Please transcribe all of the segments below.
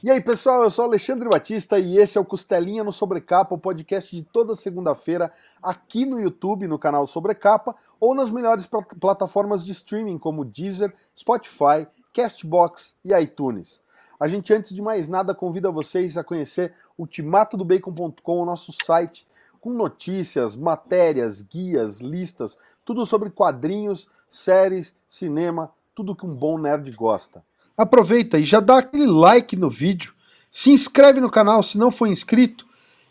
E aí, pessoal, eu sou Alexandre Batista e esse é o Costelinha no Sobrecapa, o podcast de toda segunda-feira aqui no YouTube, no canal Sobrecapa, ou nas melhores pl plataformas de streaming como Deezer, Spotify, Castbox e iTunes. A gente, antes de mais nada, convida vocês a conhecer ultimatodobacon.com, o nosso site, com notícias, matérias, guias, listas, tudo sobre quadrinhos, séries, cinema, tudo que um bom nerd gosta aproveita e já dá aquele like no vídeo, se inscreve no canal se não for inscrito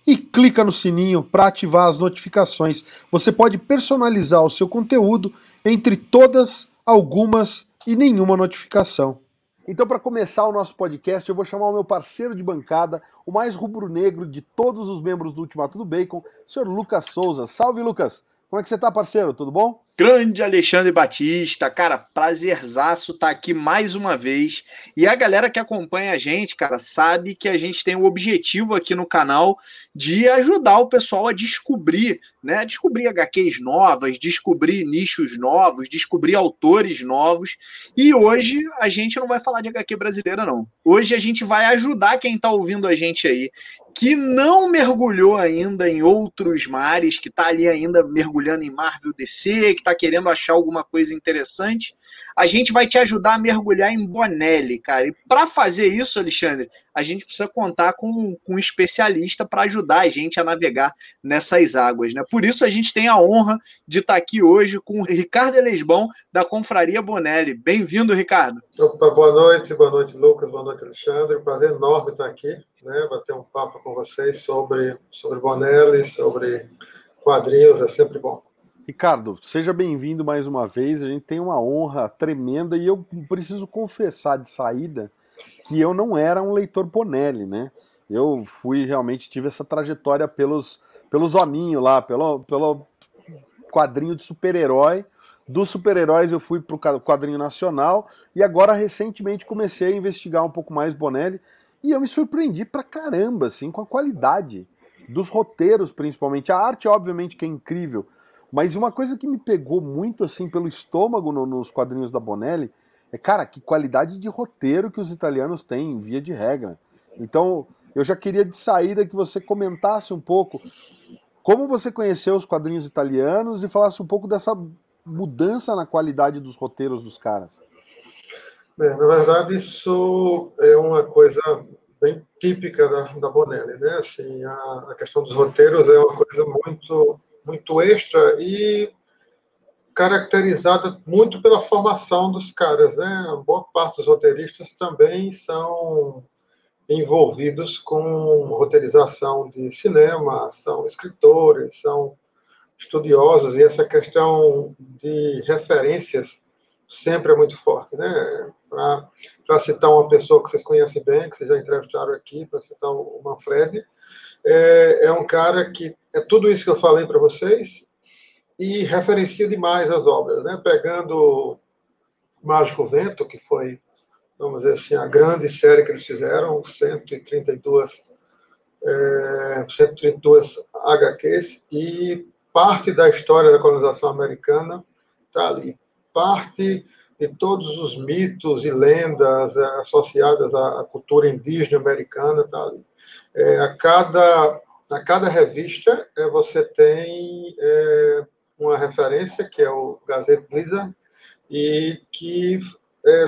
e clica no sininho para ativar as notificações. Você pode personalizar o seu conteúdo entre todas, algumas e nenhuma notificação. Então, para começar o nosso podcast, eu vou chamar o meu parceiro de bancada, o mais rubro-negro de todos os membros do Ultimato do Bacon, o senhor Lucas Souza. Salve, Lucas! Como é que você tá, parceiro? Tudo bom? Grande Alexandre Batista, cara, prazerzaço estar tá aqui mais uma vez. E a galera que acompanha a gente, cara, sabe que a gente tem o objetivo aqui no canal de ajudar o pessoal a descobrir, né? Descobrir HQs novas, descobrir nichos novos, descobrir autores novos. E hoje a gente não vai falar de HQ brasileira, não. Hoje a gente vai ajudar quem está ouvindo a gente aí, que não mergulhou ainda em outros mares, que está ali ainda mergulhando em Marvel DC, que está querendo achar alguma coisa interessante, a gente vai te ajudar a mergulhar em Bonelli, cara. E para fazer isso, Alexandre, a gente precisa contar com, com um especialista para ajudar a gente a navegar nessas águas, né? Por isso a gente tem a honra de estar tá aqui hoje com o Ricardo Elesbão, da Confraria Bonelli. Bem-vindo, Ricardo. Opa, boa noite, boa noite, Lucas, boa noite, Alexandre. Prazer enorme estar aqui, né? Bater um papo com vocês sobre, sobre Bonelli, sobre quadrinhos, é sempre bom. Ricardo, seja bem-vindo mais uma vez. A gente tem uma honra tremenda e eu preciso confessar de saída que eu não era um leitor Bonelli, né? Eu fui realmente tive essa trajetória pelos pelos hominhos lá, pelo, pelo quadrinho de super-herói. Dos super-heróis eu fui para o quadrinho nacional e agora recentemente comecei a investigar um pouco mais Bonelli e eu me surpreendi pra caramba assim com a qualidade dos roteiros, principalmente a arte, obviamente que é incrível, mas uma coisa que me pegou muito assim pelo estômago no, nos quadrinhos da Bonelli é, cara, que qualidade de roteiro que os italianos têm, via de regra. Então, eu já queria de saída que você comentasse um pouco como você conheceu os quadrinhos italianos e falasse um pouco dessa mudança na qualidade dos roteiros dos caras. Bem, na verdade, isso é uma coisa bem típica da, da Bonelli, né? Assim, a, a questão dos roteiros é uma coisa muito muito extra e caracterizada muito pela formação dos caras, né? boa parte dos roteiristas também são envolvidos com roteirização de cinema, são escritores, são estudiosos e essa questão de referências sempre é muito forte, né? Para citar uma pessoa que vocês conhecem bem, que vocês já entrevistaram aqui, para citar o Manfred, é, é um cara que é tudo isso que eu falei para vocês e referencia demais as obras, né? Pegando Mágico Vento, que foi, vamos dizer assim, a grande série que eles fizeram, 132, é, 132 HQs, e parte da história da colonização americana está ali. Parte de todos os mitos e lendas é, associadas à cultura indígena americana ali. É, a cada a cada revista é, você tem é, uma referência que é o Gazette Blizzard e que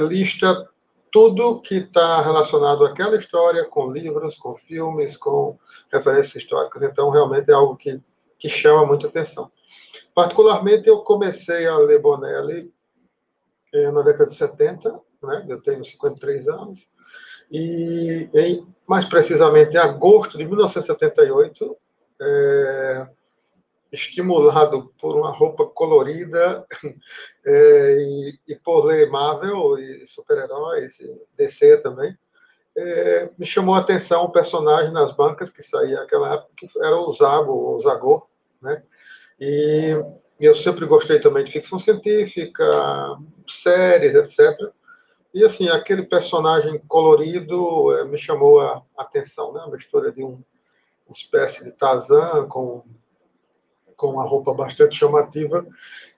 lista tudo que está relacionado àquela história, com livros, com filmes, com referências históricas. Então, realmente é algo que, que chama muita atenção. Particularmente, eu comecei a ler Bonelli é, na década de 70, né? eu tenho 53 anos, e em, mais precisamente em agosto de 1978, é, estimulado por uma roupa colorida é, e, e, por ler Marvel e super-heróis, e DC também, é, me chamou a atenção um personagem nas bancas que saía naquela época, que era o Zago, o Zagor, né? E, eu sempre gostei também de ficção científica, séries, etc. E, assim, aquele personagem colorido é, me chamou a atenção, né? Uma história de um, uma espécie de Tarzan com, com uma roupa bastante chamativa.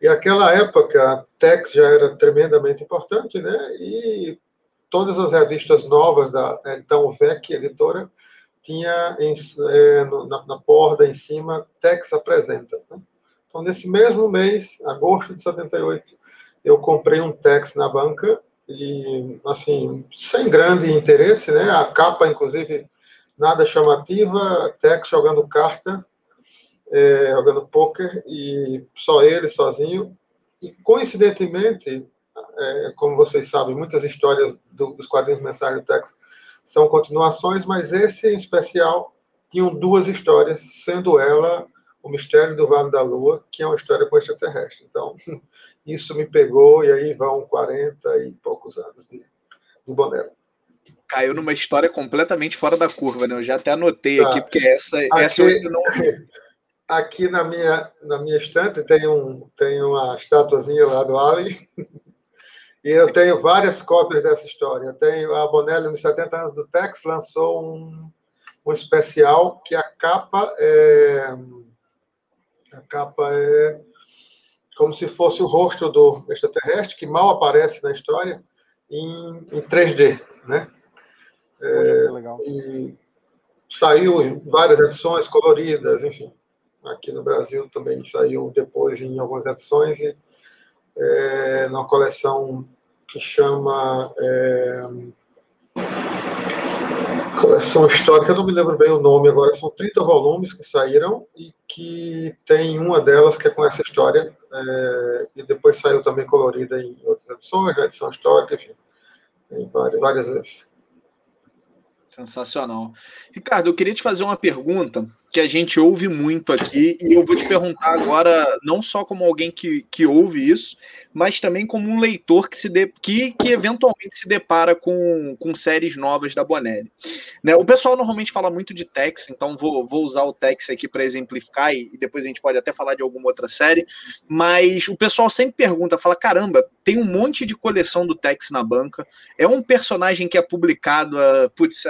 E aquela época, a Tex já era tremendamente importante, né? E todas as revistas novas da né, então VEC, editora, tinha em, é, na, na porta em cima Tex apresenta. Né? Então, nesse mesmo mês, agosto de 78, eu comprei um Tex na banca e, assim, sem grande interesse, né? A capa, inclusive, nada chamativa, Tex jogando cartas, é, jogando poker e só ele sozinho. E coincidentemente, é, como vocês sabem, muitas histórias do, dos quadrinhos mensais do Tex são continuações, mas esse em especial tinham duas histórias, sendo ela o Mistério do Vale da Lua, que é uma história com extraterrestre. Então, isso me pegou, e aí vão 40 e poucos anos de, do Bonello. Caiu numa história completamente fora da curva, né? Eu já até anotei tá. aqui, porque essa, aqui, essa eu não Aqui na minha, na minha estante tem, um, tem uma estatuazinha lá do Alien, e eu tenho várias cópias dessa história. Eu tenho a Bonelli, nos 70 anos do Tex, lançou um, um especial que a capa é a capa é como se fosse o rosto do extraterrestre, que mal aparece na história, em, em 3D, né? É, legal. E saiu em várias edições coloridas, enfim. Aqui no Brasil também saiu depois em algumas edições, e, é, numa coleção que chama é, coleção histórica, eu não me lembro bem o nome agora, são 30 volumes que saíram e que tem uma delas que é com essa história, é, e depois saiu também colorida em outras edições, na edição histórica, enfim, em várias, várias vezes. Sensacional. Ricardo, eu queria te fazer uma pergunta que a gente ouve muito aqui, e eu vou te perguntar agora, não só como alguém que, que ouve isso, mas também como um leitor que, se de, que, que eventualmente se depara com, com séries novas da Bonelli. Né? O pessoal normalmente fala muito de Tex, então vou, vou usar o Tex aqui para exemplificar, e, e depois a gente pode até falar de alguma outra série, mas o pessoal sempre pergunta, fala, caramba, tem um monte de coleção do Tex na banca, é um personagem que é publicado há, putz,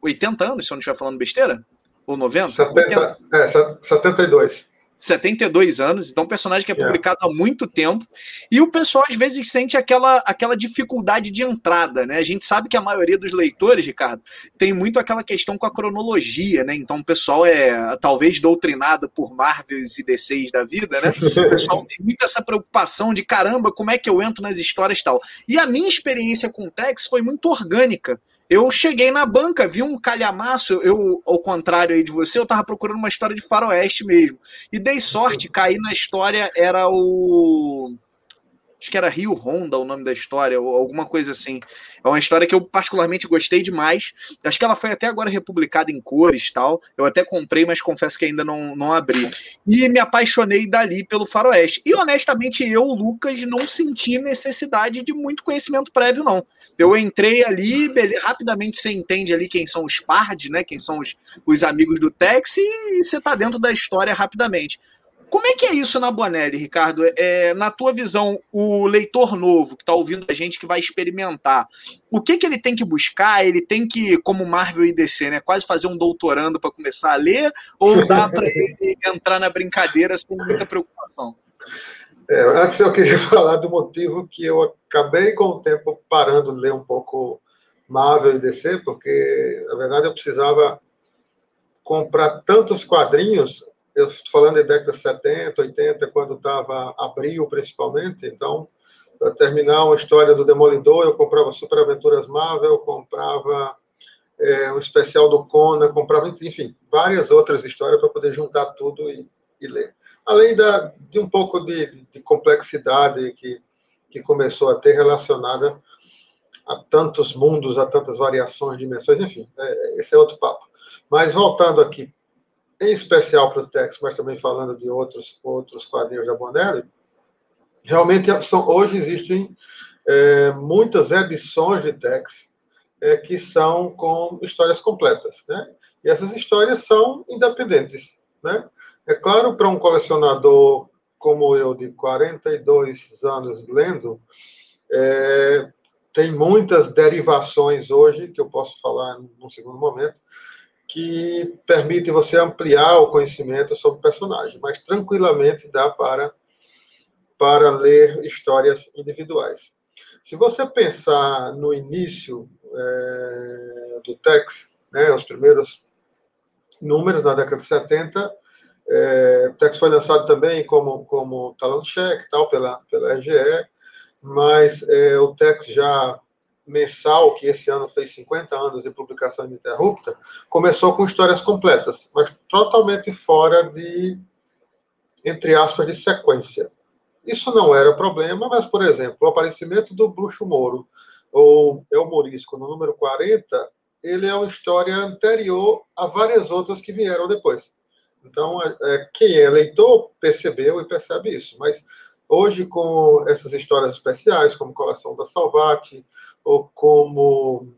80 anos, se eu não estiver falando besteira? Ou 90? 70, é, 72. 72 anos, então um personagem que é publicado yeah. há muito tempo, e o pessoal às vezes sente aquela, aquela dificuldade de entrada, né? A gente sabe que a maioria dos leitores, Ricardo, tem muito aquela questão com a cronologia, né? Então o pessoal é talvez doutrinado por Marvels e DCs da vida, né? O pessoal tem muito essa preocupação de caramba, como é que eu entro nas histórias e tal. E a minha experiência com o Tex foi muito orgânica. Eu cheguei na banca, vi um calhamaço, eu, ao contrário aí de você, eu tava procurando uma história de faroeste mesmo. E dei sorte, caí na história, era o acho que era Rio Honda o nome da história, ou alguma coisa assim. É uma história que eu particularmente gostei demais. Acho que ela foi até agora republicada em cores tal. Eu até comprei, mas confesso que ainda não, não abri. E me apaixonei dali pelo faroeste. E honestamente, eu, Lucas, não senti necessidade de muito conhecimento prévio, não. Eu entrei ali, rapidamente você entende ali quem são os pards, né? Quem são os, os amigos do Tex, e você tá dentro da história rapidamente. Como é que é isso na Bonelli, Ricardo? É, na tua visão, o leitor novo que está ouvindo a gente, que vai experimentar, o que, que ele tem que buscar? Ele tem que, como Marvel e DC, né, quase fazer um doutorando para começar a ler? Ou dá para ele entrar na brincadeira sem muita preocupação? É, antes eu queria falar do motivo que eu acabei com o tempo parando de ler um pouco Marvel e DC, porque, na verdade, eu precisava comprar tantos quadrinhos eu estou falando de década de 70, 80, quando estava abril, principalmente, então, para terminar uma história do Demolidor, eu comprava Super Aventuras Marvel, comprava é, um especial do Conan, comprava, enfim, várias outras histórias para poder juntar tudo e, e, ler. Além da, de um pouco de, de complexidade que, que começou a ter relacionada a tantos mundos, a tantas variações, dimensões, enfim, é, esse é outro papo. Mas voltando aqui em especial para o Tex, mas também falando de outros, outros quadrinhos da Bonelli, realmente são, hoje existem é, muitas edições de Tex é, que são com histórias completas, né? E essas histórias são independentes, né? É claro, para um colecionador como eu, de 42 anos lendo, é, tem muitas derivações hoje, que eu posso falar num segundo momento, que permite você ampliar o conhecimento sobre o personagem, mas tranquilamente dá para, para ler histórias individuais. Se você pensar no início é, do Tex, né, os primeiros números na década de 70, é, o Tex foi lançado também como, como talão cheque tal, pela, pela RGE, mas é, o Tex já mensal, que esse ano fez 50 anos de publicação ininterrupta, começou com histórias completas, mas totalmente fora de, entre aspas, de sequência. Isso não era problema, mas, por exemplo, o aparecimento do Bruxo Moro, ou El Morisco, no número 40, ele é uma história anterior a várias outras que vieram depois. Então, é, é quem é leitor percebeu e percebe isso, mas Hoje, com essas histórias especiais, como Coleção da Salvati, ou como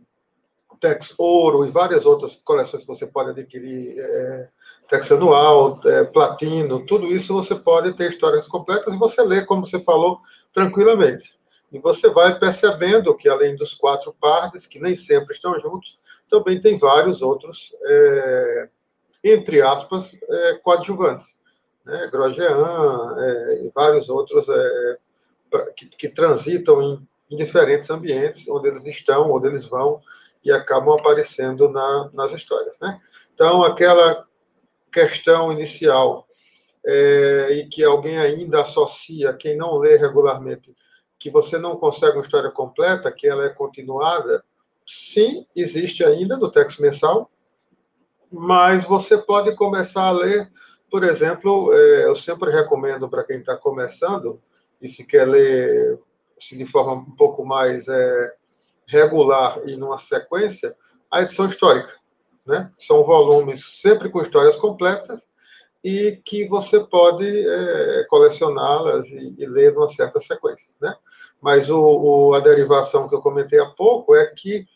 Tex Ouro e várias outras coleções que você pode adquirir, é, Tex Anual, é, Platino, tudo isso você pode ter histórias completas e você lê, como você falou, tranquilamente. E você vai percebendo que, além dos quatro pardes, que nem sempre estão juntos, também tem vários outros, é, entre aspas, é, coadjuvantes né, Grosjean é, e vários outros é, que, que, transitam em, em, diferentes ambientes onde eles estão, onde eles vão e acabam aparecendo na, nas histórias. Né? Então, aquela questão inicial é, e que alguém ainda associa, quem não lê regularmente, que você não consegue uma história completa, que ela é continuada, sim, existe ainda no texto mensal, mas você pode começar a ler por exemplo, é, eu sempre recomendo para quem está começando e se quer ler de forma um pouco mais é, regular e numa sequência, a edição histórica. Né? São volumes sempre com histórias completas e que você pode é, colecioná-las e, e, ler numa certa sequência. Né? Mas o, o, a derivação que eu comentei há pouco é que,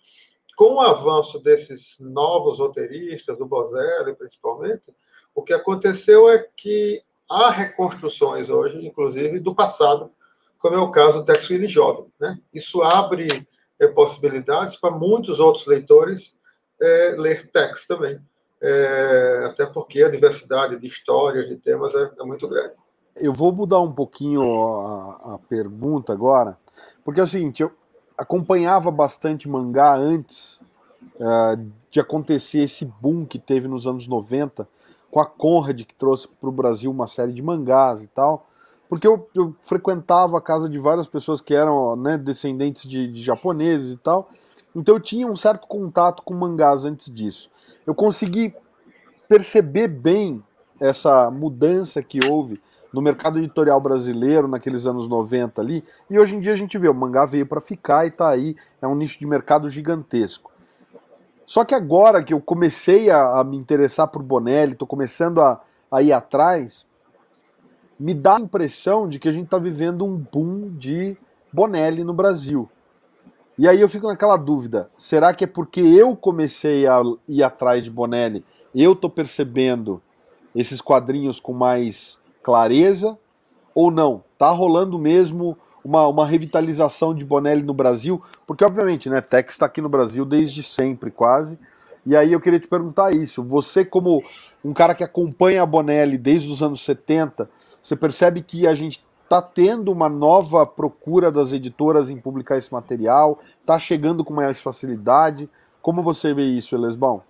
com o avanço desses novos roteiristas, do Bozelli principalmente, o que aconteceu é que há reconstruções hoje, inclusive do passado, como é o caso do Tex Willis Jovem. Né? Isso abre é, possibilidades para muitos outros leitores é, ler Tex também, é, até porque a diversidade de histórias, de temas é, é muito grande. Eu vou mudar um pouquinho a, a pergunta agora, porque é o seguinte, eu acompanhava bastante mangá antes uh, de acontecer esse boom que teve nos anos 90, com a Conrad, que trouxe para o Brasil uma série de mangás e tal. Porque eu, eu frequentava a casa de várias pessoas que eram né, descendentes de, de japoneses e tal. Então eu tinha um certo contato com mangás antes disso. Eu consegui perceber bem essa mudança que houve no mercado editorial brasileiro naqueles anos 90 ali, e hoje em dia a gente vê, o mangá veio para ficar e está aí, é um nicho de mercado gigantesco. Só que agora que eu comecei a, a me interessar por Bonelli, estou começando a, a ir atrás, me dá a impressão de que a gente está vivendo um boom de Bonelli no Brasil. E aí eu fico naquela dúvida: será que é porque eu comecei a ir atrás de Bonelli, eu estou percebendo esses quadrinhos com mais clareza? Ou não? Tá rolando mesmo uma, uma revitalização de Bonelli no Brasil, porque obviamente, né, Tex está aqui no Brasil desde sempre, quase. E aí eu queria te perguntar isso. Você, como um cara que acompanha a Bonelli desde os anos 70, você percebe que a gente está tendo uma nova procura das editoras em publicar esse material? Está chegando com mais facilidade? Como você vê isso, Elesbão?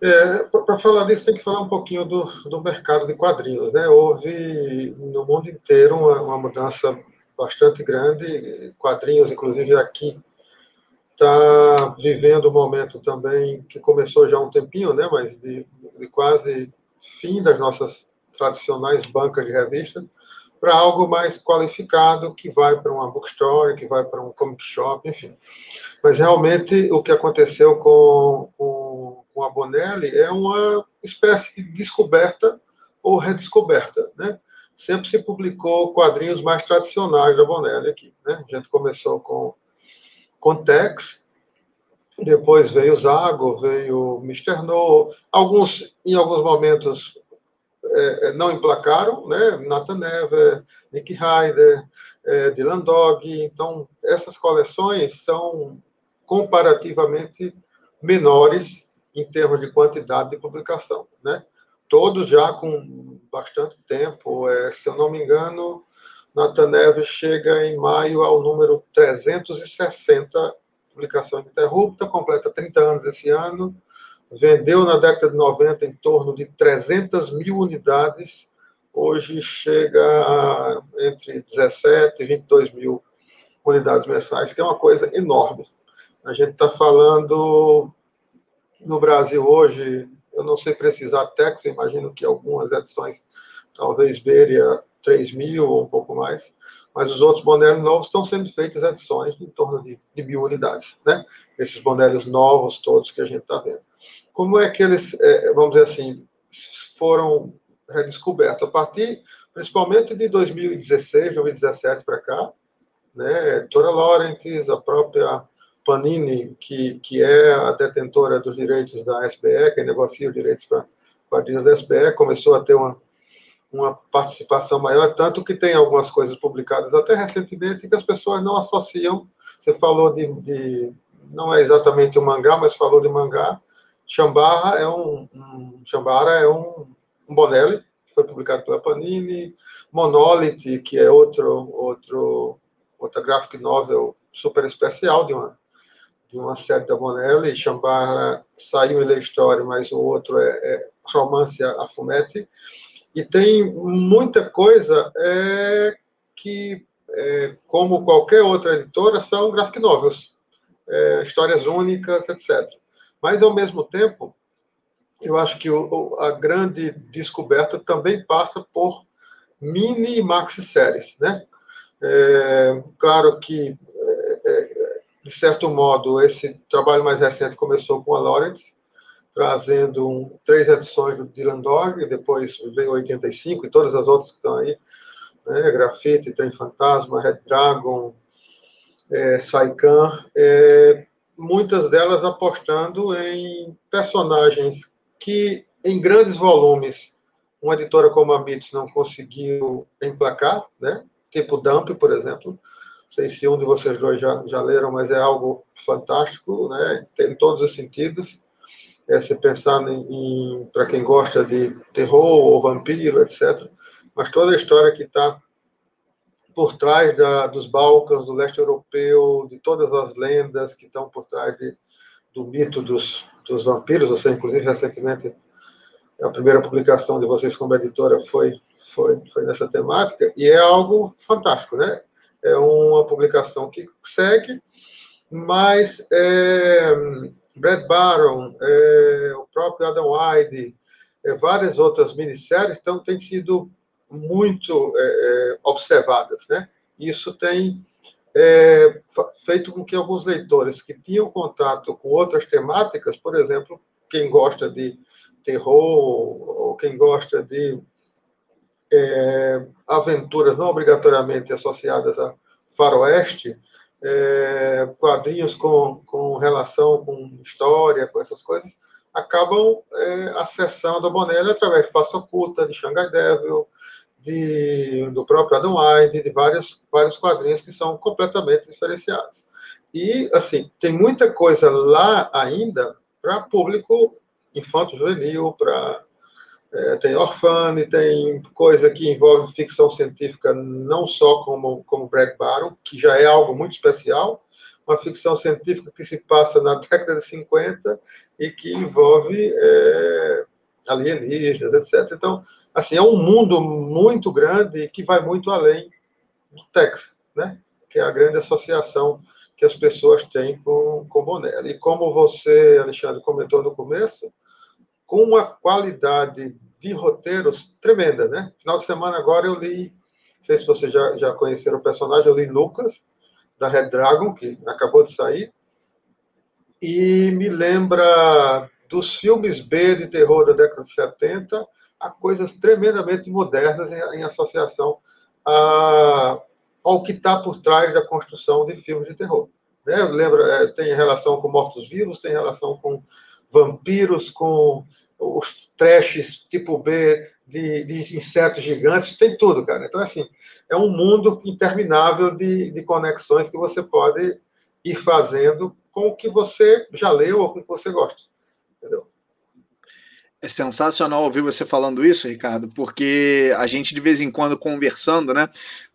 É, Para falar disso, tem que falar um pouquinho do, do mercado de quadrinhos. Né? Houve no mundo inteiro uma, uma mudança bastante grande, quadrinhos, inclusive aqui, está vivendo um momento também que começou já há um tempinho, né, mas de, de quase fim das nossas tradicionais bancas de revista, para algo mais qualificado, que vai para uma bookstore, que vai para um comic shop, enfim. Mas realmente o que aconteceu com, com, com a Bonelli é uma espécie de descoberta ou redescoberta, né? sempre se publicou quadrinhos mais tradicionais da Bonelli aqui. Né? A gente começou com, com Tex, depois veio Zago, veio Mr. No, alguns, em alguns momentos é, é, não emplacaram, né? Nathan Never, Nick Ryder, é, Dylan Dog, então essas coleções são comparativamente menores em termos de quantidade de publicação, né? todos já com bastante tempo. É, se eu não me engano, Nathan Neves chega em maio ao número 360 publicação ininterrupta, completa 30 anos esse ano, vendeu na década de 90 em torno de 300 mil unidades, hoje chega a entre 17 e 22 mil unidades mensais, que é uma coisa enorme. A gente está falando no Brasil hoje, eu não sei precisar Tex, imagino que algumas edições talvez beire a 3 mil ou um pouco mais, mas os outros bonés novos estão sendo feitas edições de em torno de, de mil unidades, né? Esses bonés novos todos que a gente está vendo. Como é que eles, é, vamos dizer assim, foram redescobertos? A partir, principalmente de 2016, 2017 para cá, né? Tora Laurentiis, a própria Panini, que, que é a detentora dos direitos da SBE, que negocia os direitos para quadrinhos da SBE, começou a ter uma uma participação maior, tanto que tem algumas coisas publicadas até recentemente que as pessoas não associam. Você falou de, de não é exatamente um mangá, mas falou de mangá. Chambara é um, um Chambara é um, um Bonelli, que foi publicado pela Panini. Monolith, que é outro outro outra graphic novel super especial de uma de uma série da Bonelli. Chambara saiu em Lei História, mas o outro é, é Romance Fumete. E tem muita coisa é, que, é, como qualquer outra editora, são graphic novels, é, histórias únicas, etc. Mas, ao mesmo tempo, eu acho que o, a grande descoberta também passa por mini e maxi séries, né? É, claro que, é, é, de certo modo, esse trabalho mais recente começou com a Lawrence, trazendo um, três edições do Dylan Dog, depois veio 85 e todas as outras que estão aí, né, Grafite, Trem Fantasma, Red Dragon, é, Saikan, é, muitas delas apostando em personagens que, em grandes volumes, uma editora como a Mitos não conseguiu emplacar, né? tipo Dump, por exemplo. Não sei se um de vocês dois já, já leram, mas é algo fantástico, né? tem todos os sentidos é você pensar em, em para quem gosta de terror ou vampiro, etc. Mas toda a história que está por trás da, dos Balcãs, do leste europeu, de todas as lendas que estão por trás de, do mito dos, dos vampiros. Você, inclusive, recentemente, a primeira publicação de vocês como editora foi, foi, foi nessa temática, e é algo fantástico, né? É uma publicação que segue, mas é, Brad Baron, é, o próprio Adam Wyde, é, várias outras minisséries, então têm sido muito é, é observadas, né? Isso tem é, feito com que alguns leitores que tinham contato com outras temáticas, por exemplo, quem gosta de terror ou quem gosta de é, aventuras não obrigatoriamente associadas a faroeste, é, quadrinhos com, com relação com história, com essas coisas, acabam é, acessando a Bonelli através de Face Oculta, de Shanghai Devil, de, do próprio Adam White, de vários, vários quadrinhos que são completamente diferenciados. E, assim, tem muita coisa lá ainda para público infanto-juvenil, para é, tem Orfane, tem coisa que envolve ficção científica não só como, como Brad Baron, que já é algo muito especial, uma ficção científica que se passa na década de 50 e que envolve é, alienígenas, etc. Então, assim, é um mundo muito grande e que vai muito além do Tex, né? que é a grande associação que as pessoas têm com, com Bonelli. E como você, Alexandre, comentou no começo, com uma qualidade de roteiros tremenda, né? Final de semana agora eu li, não sei se vocês já, já conheceram o personagem, eu li Lucas, da Red Dragon, que acabou de sair, e me lembra dos filmes B de terror da década de 70 a coisas tremendamente modernas em, em associação a, ao que está por trás da construção de filmes de terror. Né? Lembra, é, tem relação com mortos-vivos, tem relação com vampiros, com os trashes tipo B de, de, insetos gigantes, tem tudo, cara. Então, assim, é um mundo interminável de, de conexões que você pode ir fazendo com o que você já leu ou com o que você gosta. Entendeu? É sensacional ouvir você falando isso, Ricardo, porque a gente de vez em quando conversando, né,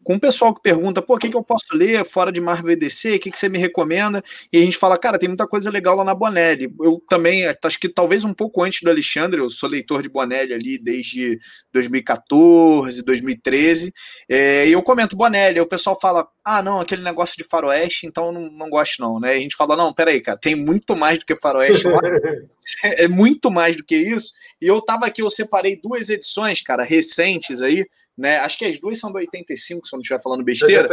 com o pessoal que pergunta, pô, o que, que eu posso ler fora de Marvel e DC? O que, que você me recomenda? E a gente fala, cara, tem muita coisa legal lá na Bonelli. Eu também, acho que talvez um pouco antes do Alexandre, eu sou leitor de Bonelli ali desde 2014, 2013, é, e eu comento Bonelli, o pessoal fala, ah, não, aquele negócio de faroeste, então eu não, não gosto não, né? A gente fala, não, peraí, cara, tem muito mais do que faroeste lá, é muito mais do que isso, e eu tava aqui, eu separei duas edições, cara, recentes aí, né? Acho que as duas são do 85, se eu não estiver falando besteira.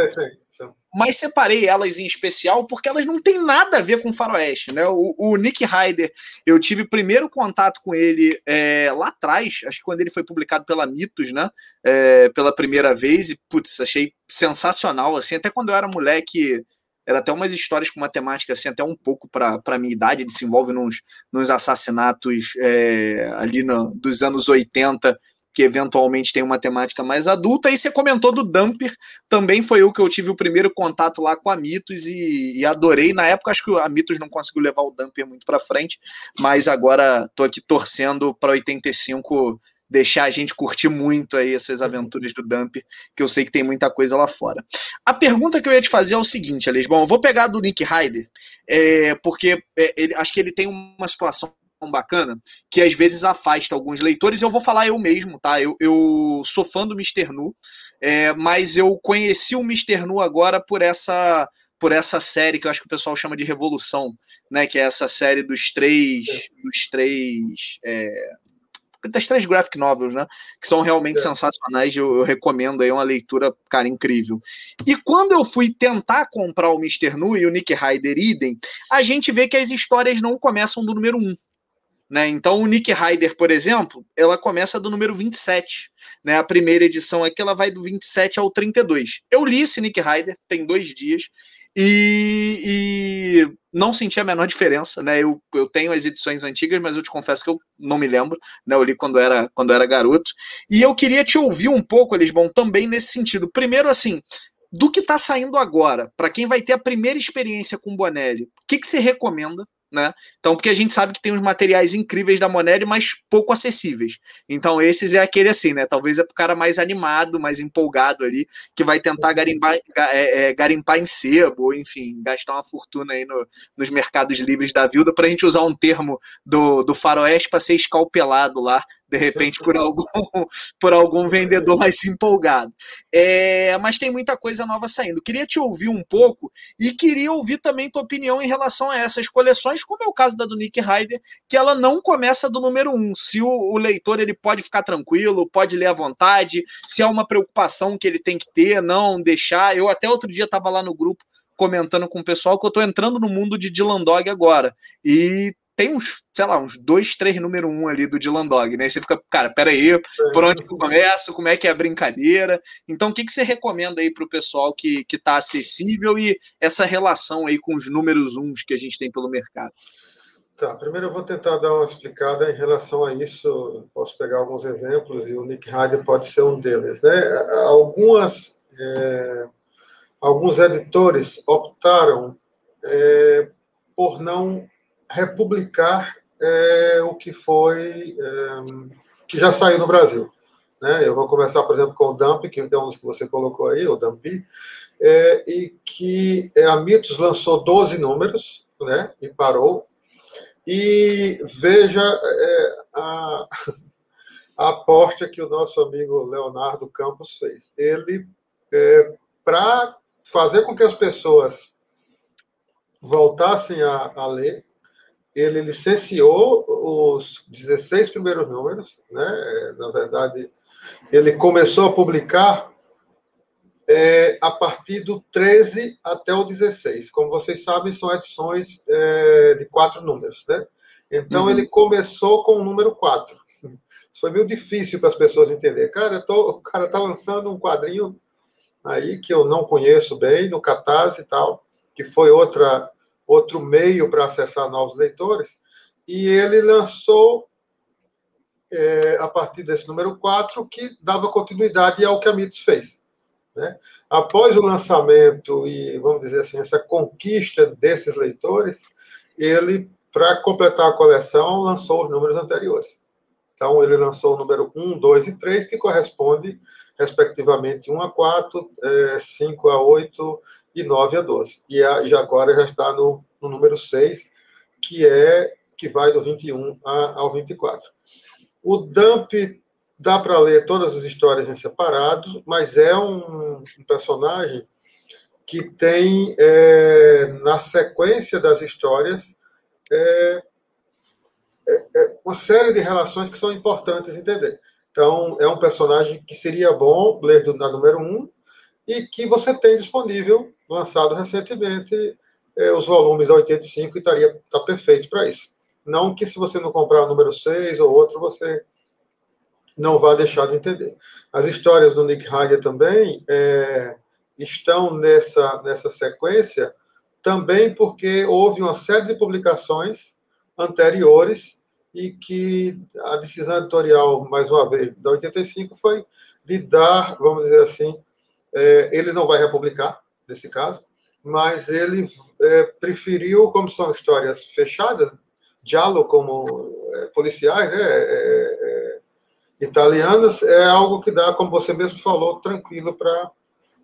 Mas separei elas em especial porque elas não têm nada a ver com faroeste, né? O, o Nick Ryder, eu tive primeiro contato com ele é, lá atrás, acho que quando ele foi publicado pela Mitos, né? É, pela primeira vez, e putz, achei sensacional, assim, até quando eu era moleque, era até umas histórias com matemática, assim, até um pouco para a minha idade, ele se envolve nos, nos assassinatos é, ali no, dos anos 80 que eventualmente tem uma temática mais adulta. E você comentou do Dumper, também foi o que eu tive o primeiro contato lá com a Mitos e, e adorei. Na época, acho que a Mitos não conseguiu levar o Dumper muito para frente, mas agora estou aqui torcendo para 85 deixar a gente curtir muito aí essas aventuras do Dumper, que eu sei que tem muita coisa lá fora. A pergunta que eu ia te fazer é o seguinte, Alex. Bom, eu vou pegar do Nick Ryder, é, porque é, ele, acho que ele tem uma situação bacana que às vezes afasta alguns leitores. Eu vou falar eu mesmo, tá? Eu, eu sou fã do Mr. Nu, é, mas eu conheci o Mr. Nu agora por essa por essa série que eu acho que o pessoal chama de Revolução, né? Que é essa série dos três dos três é, das três graphic novels, né? Que são realmente é. sensacionais. Eu, eu, recomendo aí uma leitura, cara, incrível. E quando eu fui tentar comprar o Mr. Nu e o Nick Ryder idem, a gente vê que as histórias não começam do número um. Né? Então, o Nick Ryder, por exemplo, ela começa do número 27. Né? A primeira edição aqui ela vai do 27 ao 32. Eu li esse Nick Ryder, tem dois dias, e, e, não senti a menor diferença. Né? Eu, eu tenho as edições antigas, mas eu te confesso que eu não me lembro. Né? Eu li quando era, quando era garoto. E eu queria te ouvir um pouco, Lisbon, também nesse sentido. Primeiro, assim, do que está saindo agora, para quem vai ter a primeira experiência com Bonelli, o que, que você recomenda? Né? Então, porque a gente sabe que tem uns materiais incríveis da Monelli, mas pouco acessíveis. Então, esses é aquele assim, né? Talvez é pro cara mais animado, mais empolgado ali, que vai tentar garimpar, é, é, garimpar em sebo, enfim, gastar uma fortuna aí no, nos mercados livres da vida, para a gente usar um termo do, do faroeste para ser escalpelado lá de repente por algum, por algum vendedor mais empolgado. É, mas tem muita coisa nova saindo. Queria te ouvir um pouco e queria ouvir também tua opinião em relação a essas coleções, como é o caso da do Nick Ryder, que ela não começa do número um. Se o, o leitor ele pode ficar tranquilo, pode ler à vontade, se há uma preocupação que ele tem que ter, não deixar. Eu até outro dia estava lá no grupo comentando com o pessoal que eu estou entrando no mundo de Dylan Dog agora. E tem uns, sei lá, uns dois, três número um ali do Dylan Dog, né? Você fica, cara, peraí, por onde que eu começo? Como é que é a brincadeira? Então, o que, que você recomenda aí para o pessoal que, que tá acessível e essa relação aí com os números uns que a gente tem pelo mercado? Tá, primeiro eu vou tentar dar uma explicada em relação a isso. Posso pegar alguns exemplos e o Nick Hyde pode ser um deles, né? Algumas, é, alguns editores optaram é, por não republicar é, o que foi é, que já saiu no Brasil. Né? Eu vou começar, por exemplo, com o Dump, que é um dos que você colocou aí, o Dumpi, é, e que é, a Mitos lançou 12 números, né? E parou. E veja é, a, a aposta que o nosso amigo Leonardo Campos fez. Ele, é, para fazer com que as pessoas voltassem a, a ler, ele licenciou os 16 primeiros números, né? Na verdade, ele começou a publicar é, a partir do 13 até o 16. Como vocês sabem, são edições é, de quatro números, né? Então, uhum. ele começou com o número 4. Isso foi meio difícil para as pessoas entenderem. Cara, tô, o cara está lançando um quadrinho aí que eu não conheço bem, no Catarse e tal, que foi outra outro meio para acessar novos leitores, e ele lançou, é, a partir desse número 4, que dava continuidade ao que a Mitos fez. Né? Após o lançamento e, vamos dizer assim, essa conquista desses leitores, ele, para completar a coleção, lançou os números anteriores. Então, ele lançou o número 1, 2 e 3, que corresponde respectivamente 1 a 4, é, 5 a 8 e 9 a 12. E a, já agora já está no, no número 6, que é que vai do 21 a, ao 24. O dump dá para ler todas as histórias em separado, mas é um, um personagem que tem é, na sequência das histórias é, é, é, uma série de relações que são importantes entender. Então, é um personagem que seria bom ler do, na número 1 um, e que você tem disponível, lançado recentemente, é, os volumes da 85 e estaria tá perfeito para isso. Não que se você não comprar o número 6 ou outro, você não vá deixar de entender. As histórias do Nick Hager também é, estão nessa, nessa sequência, também porque houve uma série de publicações anteriores e que a decisão editorial, mais uma vez, da 85 foi de dar, vamos dizer assim, é, ele não vai republicar, nesse caso, mas ele é, preferiu, como são histórias fechadas, diálogo como é, policiais, né, é, é, italianas, é algo que dá, como você mesmo falou, tranquilo para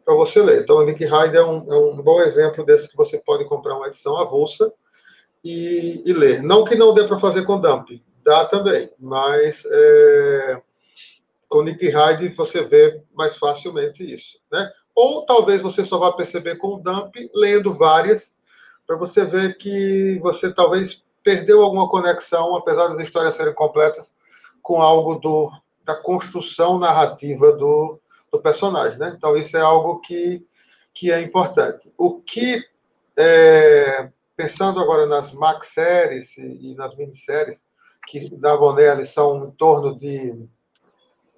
para você ler. Então, o Nick Hyde é um, é um bom exemplo desse que você pode comprar uma edição avulsa e, e ler. Não que não dê para fazer com dump, dá também, mas é, com Nick Hyde você vê mais facilmente isso, né? Ou talvez você só vá perceber com o dump lendo várias, para você ver que você talvez perdeu alguma conexão, apesar das histórias serem completas, com algo do, da construção narrativa do, do personagem. Né? Então, isso é algo que, que é importante. O que, é, pensando agora nas max séries e, nas minisséries, que da Vonelli são em torno de.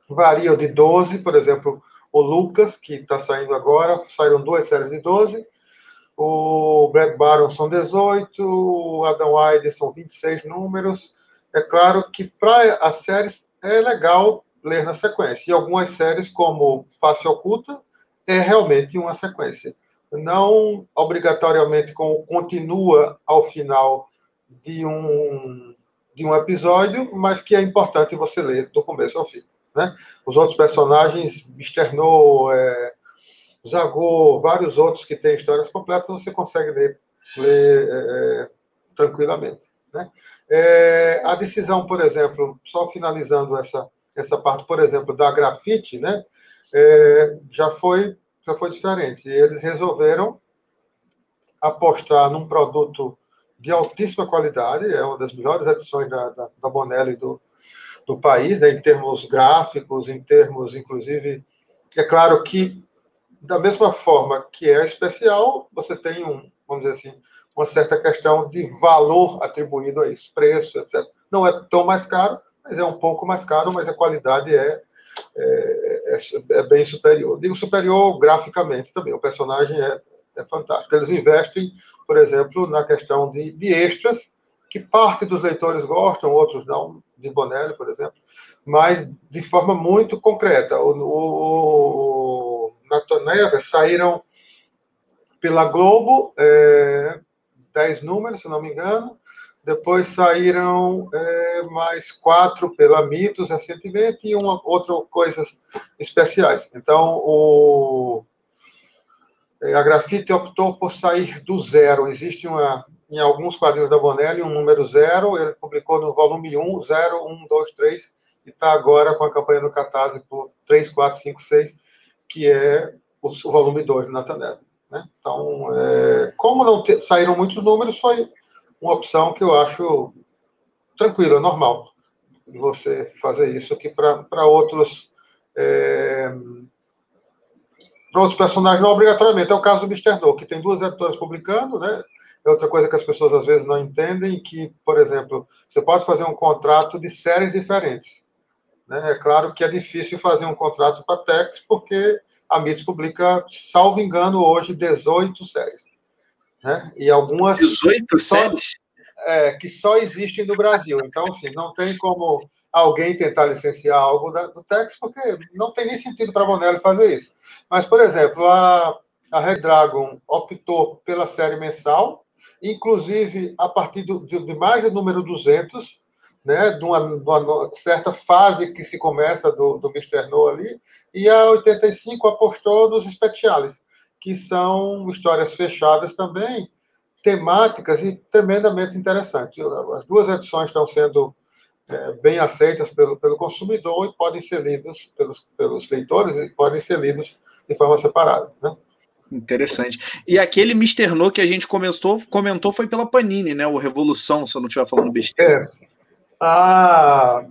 variam de 12, por exemplo, o Lucas, que está saindo agora, saíram duas séries de 12 o Brad Baron são 18, o Adam Wyde são 26 números. É claro que para as séries é legal ler na sequência. E algumas séries, como Face Oculta, é realmente uma sequência. Não obrigatoriamente com continua ao final de um, de um episódio, mas que é importante você ler do começo ao fim. Né? Os outros personagens, externou é, Zagor, vários outros que têm histórias completas, você consegue ler, ler é, é, tranquilamente. Né? É, a decisão, por exemplo, só finalizando essa, essa parte, por exemplo, da grafite, né, é, já, foi, já foi diferente. Eles resolveram apostar num produto de altíssima qualidade, é uma das melhores edições da, da, da Bonelli do, do país, né, em termos gráficos, em termos, inclusive, é claro que da mesma forma que é especial, você tem um, vamos dizer assim, uma certa questão de valor atribuído a isso, preço, etc. Não é tão mais caro, mas é um pouco mais caro, mas a qualidade é, é, é, bem superior. Digo superior graficamente também, o personagem é, é fantástico. Eles investem, por exemplo, na questão de, de extras, que parte dos leitores gostam, outros não, de Bonelli, por exemplo, mas de forma muito concreta. O, o, saíram pela Globo, é, 10 números, se não me engano. Depois saíram é, mais quatro pela Mitos recentemente e uma outra coisas especiais. Então, o, é, a Grafite optou por sair do zero. Existe uma, em alguns quadrinhos da Bonelli um número zero. Ele publicou no volume 1, 0, 1, 2, 3, e está agora com a campanha do Catarse por 3, 4, 5, 6 que é o, o volume 2 do Natanel. Né? Então, é, como não te, saíram muitos números, foi uma opção que eu acho tranquila, normal, de você fazer isso aqui para outros. É, para outros personagens, não obrigatoriamente. É o caso do Mr. No, que tem duas editoras publicando, né? É outra coisa que as pessoas às vezes não entendem, que, por exemplo, você pode fazer um contrato de séries diferentes. Né? É claro que é difícil fazer um contrato para Tex, porque a MIT publica, salvo engano, hoje 18 séries. Né? E algumas. 18 só, séries? É, que só existem no Brasil. Então, assim, não tem como alguém tentar licenciar algo da, do Tex, porque não tem nem sentido para a Bonelli fazer isso. Mas, por exemplo, a, a Red Dragon optou pela série mensal, inclusive a partir do, de, de mais do número 200, né, de uma, de uma, certa fase que se começa do, do Mr. No ali, e a 85 apostou nos Speciales, que são histórias fechadas também, temáticas e tremendamente interessantes. As duas edições estão sendo é, bem aceitas pelo, pelo consumidor e podem ser lidas pelos, pelos leitores e podem ser lidos de forma separada. Né? Interessante. E aquele Mr. No que a gente comentou, comentou foi pela Panini, né? O Revolução, se eu não estiver falando besteira. É. A,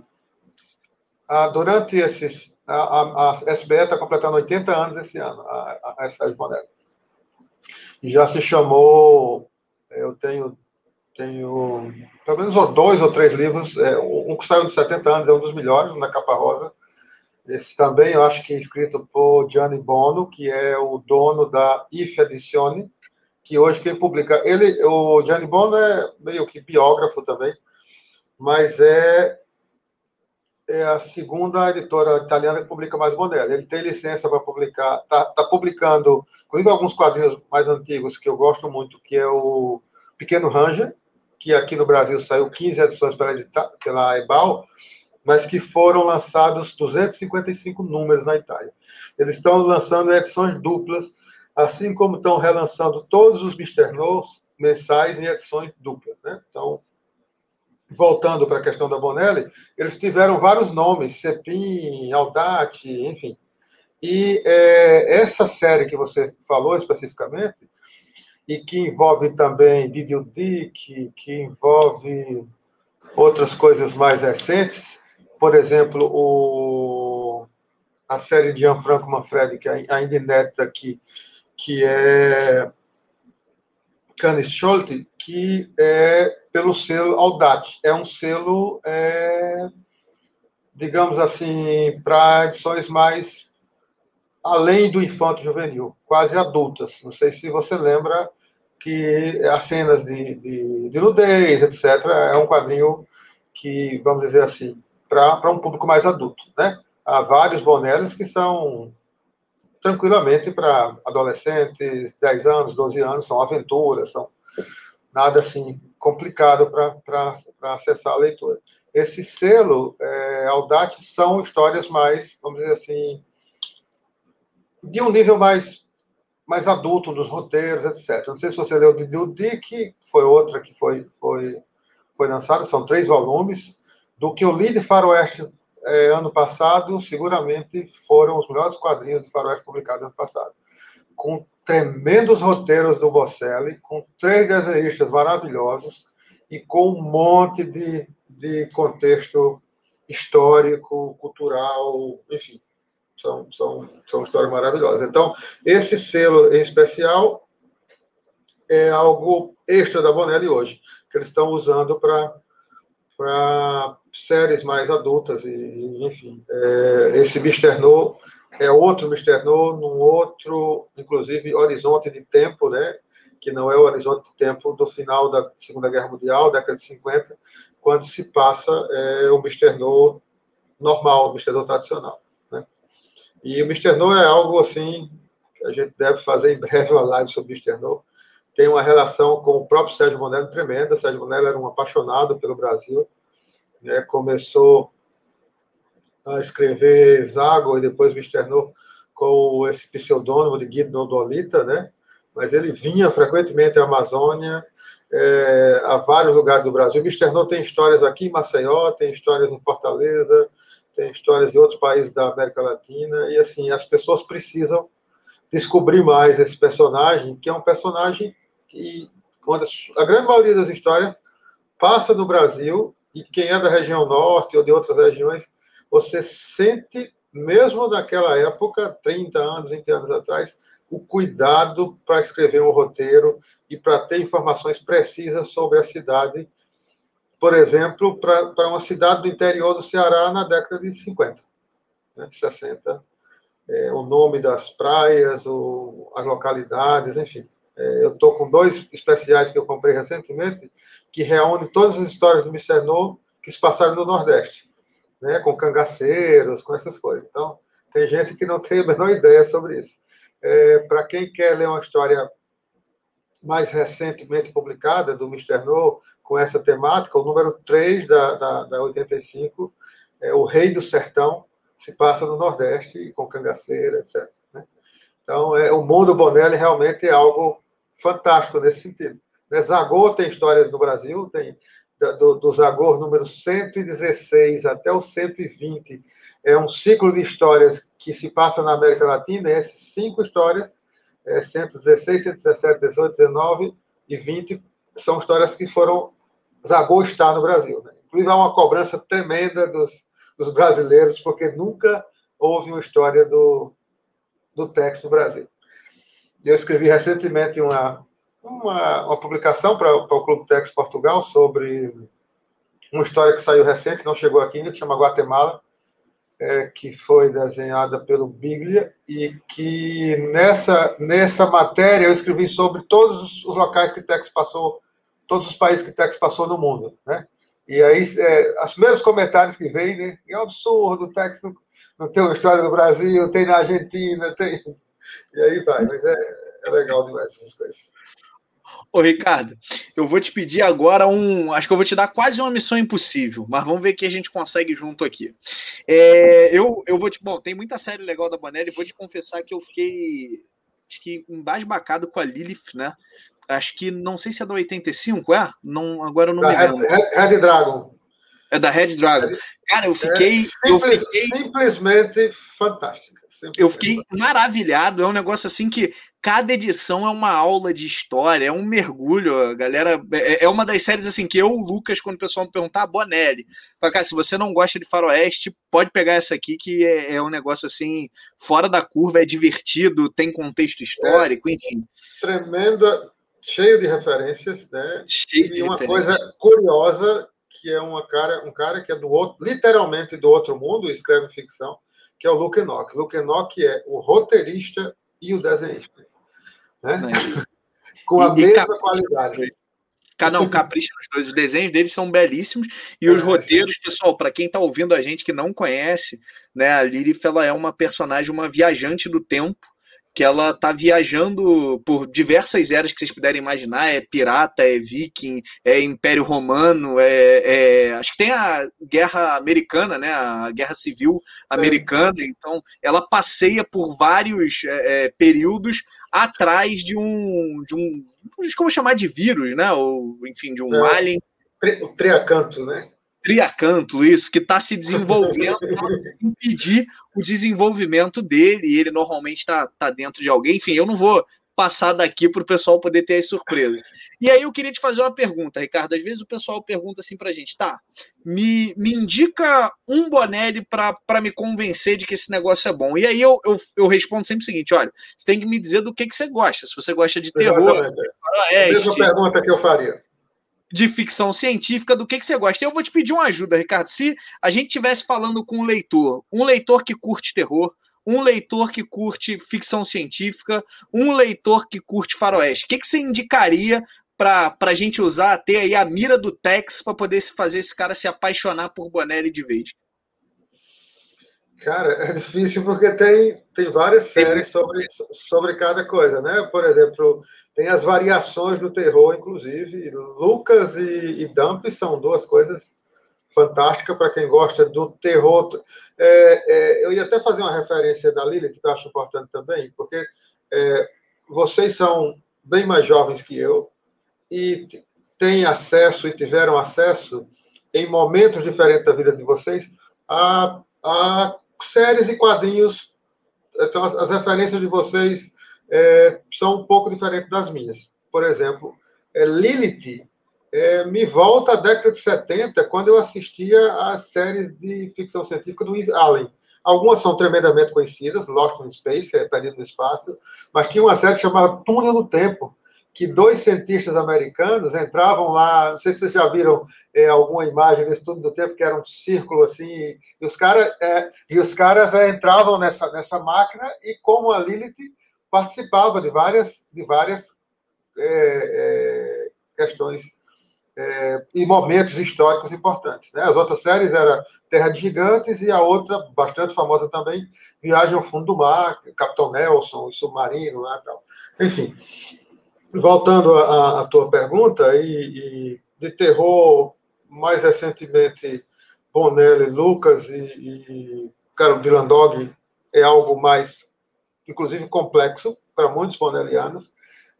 a, durante esses. A, a, SBE está completando 80 anos esse ano, a, a, Sérgio Bonelli. Já se chamou. Eu tenho, tenho pelo menos dois ou três livros. É, um que saiu de 70 anos, é um dos melhores, na capa rosa esse também, eu acho que é escrito por Gianni Bono, que é o dono da If Edizione, que hoje quem publica. Ele, o Gianni Bono é meio que biógrafo também, mas é, é a segunda editora italiana que publica mais Bonelli. Ele tem licença para publicar, está tá publicando, inclusive alguns quadrinhos mais antigos que eu gosto muito, que é o Pequeno Ranger, que aqui no Brasil saiu 15 edições pela, pela Ebal, mas que foram lançados 255 números na Itália. Eles estão lançando edições duplas, assim como estão relançando todos os Mr. No's mensais em edições duplas. Né? Então, voltando para a questão da Bonelli, eles tiveram vários nomes, Cepim, Aldati, enfim. E é, essa série que você falou especificamente, e que envolve também Didio Dick, que envolve outras coisas mais recentes, por exemplo, o, a série de Gianfranco Manfredi, que é ainda inédita aqui, que é Canis Scholte, que é pelo selo Audate. É um selo, é, digamos assim, para edições mais além do infanto juvenil, quase adultas. Não sei se você lembra que as cenas de, de, de nudez, etc., é um quadrinho que, vamos dizer assim, para um público mais adulto. Né? Há vários Bonellis que são tranquilamente para adolescentes, 10 anos, 12 anos, são aventuras, são nada assim complicado para acessar a leitura. Esse selo, é, Audate, são histórias mais, vamos dizer assim, de um nível mais, mais adulto dos roteiros, etc. Não sei se você leu de Dick, foi outra que foi, foi, foi lançada, são três volumes, do que eu li de Faroeste é, ano passado, seguramente foram os melhores quadrinhos de Faroeste publicados ano passado. Com tremendos roteiros do Bosselli, com três desenhistas maravilhosos e com um monte de, de contexto histórico, cultural, enfim. São, são, são histórias maravilhosas. Então, esse selo em especial é algo extra da Bonelli hoje, que eles estão usando para para séries mais adultas e, enfim, é, esse Mr. No é outro Mr. No num outro, inclusive, horizonte de tempo, né? Que não é o horizonte de tempo do final da Segunda Guerra Mundial, década de 50, quando se passa é, o Mr. No normal, o Mr. No tradicional, né? E o Mr. No é algo assim que a gente deve fazer em breve uma live sobre o. No, tem uma relação com o próprio Sérgio Bonelli tremenda. Sérgio Bonelli era um apaixonado pelo Brasil, né? começou a escrever Zago e depois me externou com esse pseudônimo de Guido Nodolita, né? mas ele vinha frequentemente à Amazônia, é, a vários lugares do Brasil. O externou tem histórias aqui em Maceió, tem histórias em Fortaleza, tem histórias em outros países da América Latina, e assim, as pessoas precisam descobrir mais esse personagem, que é um personagem e a grande maioria das histórias passa no Brasil e quem é da região norte ou de outras regiões, você sente, mesmo naquela época, 30 anos, 20 anos atrás, o cuidado para escrever um roteiro e para ter informações precisas sobre a cidade, por exemplo, para uma cidade do interior do Ceará na década de 50, né, 60, é, o nome das praias, o, as localidades, enfim. É, eu estou com dois especiais que eu comprei recentemente, que reúnem todas as histórias do Michernot que se passaram no Nordeste, né, com cangaceiros, com essas coisas. Então, tem gente que não tem a menor ideia sobre isso. É, Para quem quer ler uma história mais recentemente publicada, do. No, com essa temática, o número 3 da, da, da 85, é O Rei do Sertão, se passa no Nordeste, com cangaceira, etc. Né? Então, é, o mundo Bonelli realmente é algo fantástico nesse sentido. Né? Zagor tem histórias no Brasil, tem do, do Zagor número 116 até o 120, é um ciclo de histórias que se passa na América Latina, e essas cinco histórias, é, 116, 117, 18, 19 e 20, são histórias que foram. Zagor está no Brasil. Né? Inclusive, há uma cobrança tremenda dos, dos brasileiros, porque nunca houve uma história do, do Tex no Brasil. Eu escrevi recentemente uma, uma, uma publicação para, o Clube Tex Portugal sobre uma história que saiu recente, não chegou aqui ainda, que chama Guatemala, é, que foi desenhada pelo Biglia, e que nessa, nessa matéria eu escrevi sobre todos os locais que Tex passou, todos os países que Tex passou no mundo. Né? E aí, é, os primeiros comentários que vêm, né? É um absurdo, o Tex não, não tem uma história no Brasil, tem na Argentina, tem. E aí vai, mas é, é legal demais essas coisas. Ô, Ricardo, eu vou te pedir agora um. Acho que eu vou te dar quase uma missão impossível, mas vamos ver o que a gente consegue junto aqui. É, eu, eu vou te. Bom, tem muita série legal da Bonelli, vou te confessar que eu fiquei. Acho que embasbacado com a Lilith, né? Acho que não sei se é da 85, é? Não, agora eu não da me lembro. Red, Red Dragon. É da Red Dragon. Cara, eu fiquei. É simples, eu fiquei... Simplesmente Eu fiquei maravilhado. É um negócio assim que cada edição é uma aula de história, é um mergulho. A galera. É, é uma das séries assim que eu, o Lucas, quando o pessoal me perguntar, ah, Bonelli. Fala, cara, se você não gosta de Faroeste, pode pegar essa aqui, que é, é um negócio assim, fora da curva, é divertido, tem contexto histórico, é, enfim. Tremenda, cheio de referências, né? Cheio e uma coisa curiosa que é uma cara, um cara que é do outro, literalmente do outro mundo, escreve ficção que é o Luke Enoch. Luke Enoch é o roteirista e o desenhista. Né? Com a e, mesma e qualidade. Não, capricha nos dois. Os desenhos deles são belíssimos. E é, os roteiros, pessoal, para quem está ouvindo a gente que não conhece, né, a Lilith ela é uma personagem, uma viajante do tempo que ela tá viajando por diversas eras que vocês puderem imaginar. É pirata, é viking, é Império Romano, é, é, acho que tem a Guerra Americana, né? A Guerra Civil Americana. É. Então, ela passeia por vários é, é períodos atrás de um, de um, como chamar de vírus, né? Ou enfim, de um é. alien. O triacanto, né? Triacanto, isso, que está se desenvolvendo para impedir o desenvolvimento dele, e ele normalmente está tá dentro de alguém. Enfim, eu não vou passar daqui para o pessoal poder ter as surpresas. E aí eu queria te fazer uma pergunta, Ricardo. Às vezes o pessoal pergunta assim para a gente, tá, me, me indica um Bonelli para me convencer de que esse negócio é bom. E aí eu, eu, eu, respondo sempre o seguinte, olha, você tem que me dizer do que, que você gosta. Se você gosta de terror, é a mesma pergunta que eu faria de ficção científica, do que, que você gosta. Eu vou te pedir uma ajuda, Ricardo. Se a gente estivesse falando com um leitor, um leitor que curte terror, um leitor que curte ficção científica, um leitor que curte faroeste, o que, que você indicaria para a gente usar, ter aí a mira do Tex para poder fazer esse cara se apaixonar por Bonelli de vez? Cara, é difícil porque tem, tem várias séries sobre, sobre cada coisa, né? Por exemplo, tem as variações do terror, inclusive. Lucas e, e Dump são duas coisas fantásticas para quem gosta do terror. É, é, eu ia até fazer uma referência da Lilith, que eu acho importante também, porque é, vocês são bem mais jovens que eu e têm acesso e tiveram acesso em momentos diferentes da vida de vocês a, a séries e quadrinhos. Então, as, as referências de vocês é, são um pouco diferentes das minhas. Por exemplo, é, Lilith é, me volta à década de 70, quando eu assistia às séries de ficção científica do Eve Allen. Algumas são tremendamente conhecidas, Lost in Space, é Perdido no Espaço, mas tinha uma série chamada Túnel do Tempo, que dois cientistas americanos entravam lá, não sei se vocês já viram é, alguma imagem desse túnel do tempo, que era um círculo assim, e os, cara, é, e os caras é, entravam nessa, nessa máquina e como a Lilith participava de várias, de várias é, é questões é, e momentos históricos importantes. Né? As outras séries eram Terra de Gigantes e a outra, bastante famosa também, Viagem ao Fundo do Mar, Capitão Nelson, o Submarino lá tal. Enfim, voltando à tua pergunta, e, e, de terror, mais recentemente, Bonelli, Lucas e, e cara, Dylan Dog é algo mais, inclusive, complexo para muitos bonellianos,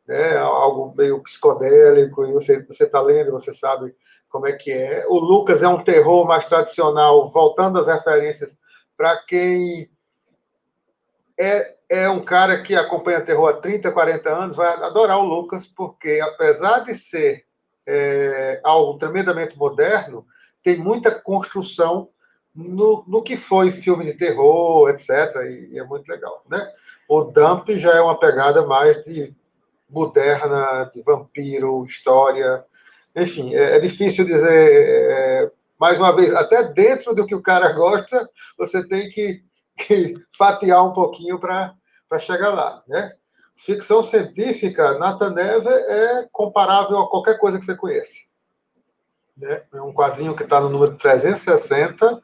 né? algo meio psicodélico, e você está lendo, você sabe como é que é. O Lucas é um terror mais tradicional, voltando às referências, para quem é, é um cara que acompanha terror há 30, 40 anos, vai adorar o Lucas, porque apesar de ser é, algo tremendamente moderno, tem muita construção no, no que foi filme de terror, etc. E, e, é muito legal. Né? O Dump já é uma pegada mais de moderna, de vampiro, história. Enfim, é, é difícil dizer. É, mais uma vez, até dentro do que o cara gosta, você tem que, que fatiar um pouquinho para chegar lá. Né? Ficção científica, Nathan Neve é comparável a qualquer coisa que você conhece. Né? É um quadrinho que está no número 360,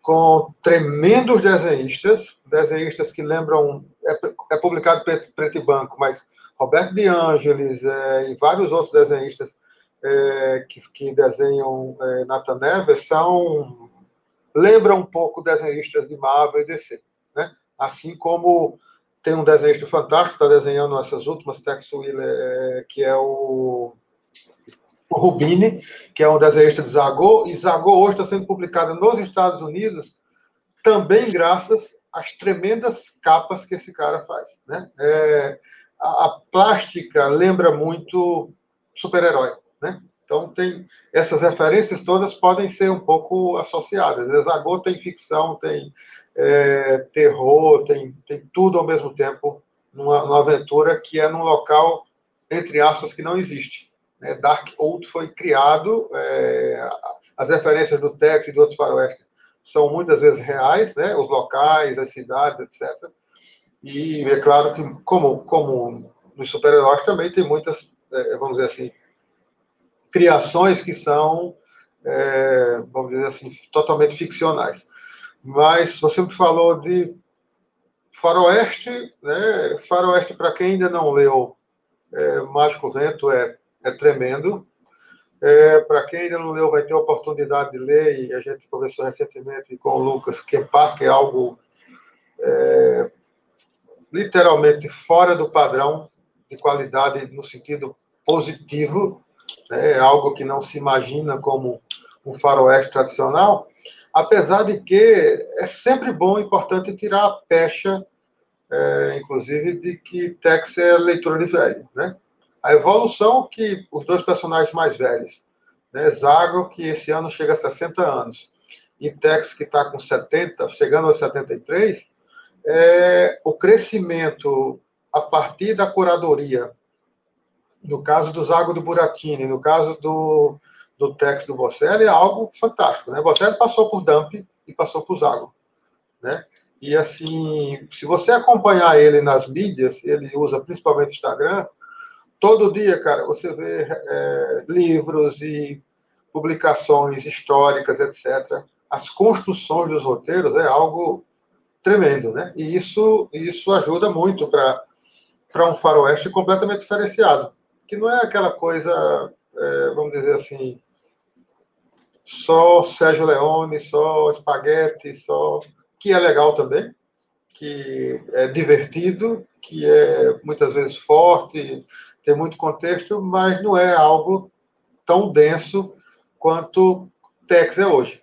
com tremendos desenhistas, desenhistas que lembram. É, é publicado preto, preto e branco, mas Roberto De Angelis é, e vários outros desenhistas é, que, que, desenham é, Nathan são. Lembram um pouco desenhistas de Marvel e DC. Né? Assim como tem um desenhista fantástico, está desenhando essas últimas, Tex Wheeler, é, que é o, o Rubini, que é um desenhista de Zagô, e Zagô hoje está sendo publicada nos Estados Unidos, também graças às tremendas capas que esse cara faz. Né? É, a, a, plástica lembra muito super-herói. Né? Então, tem essas referências todas podem ser um pouco associadas. Zagô tem ficção, tem é, terror, tem, tem tudo ao mesmo tempo numa, numa, aventura que é num local, entre aspas, que não existe. Né? Dark Old foi criado, é, as referências do Tex e de outros faroestes são muitas vezes reais, né? os locais, as cidades, etc. E é claro que, como, como nos super-heróis, também tem muitas, é, vamos dizer assim, criações que são, é, vamos dizer assim, totalmente ficcionais. Mas você me falou de Faroeste, né? Faroeste, para quem ainda não leu é, Mágico Vento, é, é tremendo. É, para quem ainda não leu, vai ter a oportunidade de ler, e a gente conversou recentemente com o Lucas que é algo é, literalmente fora do padrão de qualidade no sentido positivo, né? é algo que não se imagina como um faroeste tradicional, apesar de que é sempre bom e importante tirar a pecha, é, inclusive, de que Tex é leitura de velho, né? A evolução que os dois personagens mais velhos, né? Zago, que esse ano chega a 60 anos, e Tex, que está com 70, chegando aos 73, é, o crescimento a partir da curadoria, no caso do Zago do Buratini, no caso do, do Tex do Bocelli é algo fantástico. Né? Bocelli passou por Dump e passou por Zago. Né? E assim, se você acompanhar ele nas mídias, ele usa principalmente Instagram, todo dia, cara, você vê é, livros e publicações históricas, etc. As construções dos roteiros é algo tremendo, né? E isso, isso ajuda muito para um faroeste completamente diferenciado, que não é aquela coisa, é, vamos dizer assim, só Sérgio Leone, só espaguete, só que é legal também, que é divertido, que é muitas vezes forte, tem muito contexto, mas não é algo tão denso quanto Tex é hoje.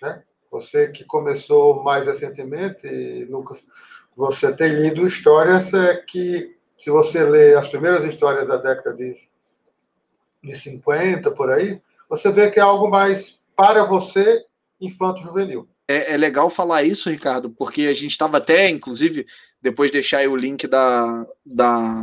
Né? Você que começou mais recentemente, Lucas, você tem lido histórias é, que, se você lê as primeiras histórias da década de, de 50, por aí, você vê que é algo mais para você, infanto-juvenil. É, é, legal falar isso, Ricardo, porque a gente estava até, inclusive, depois de deixar o link da, da,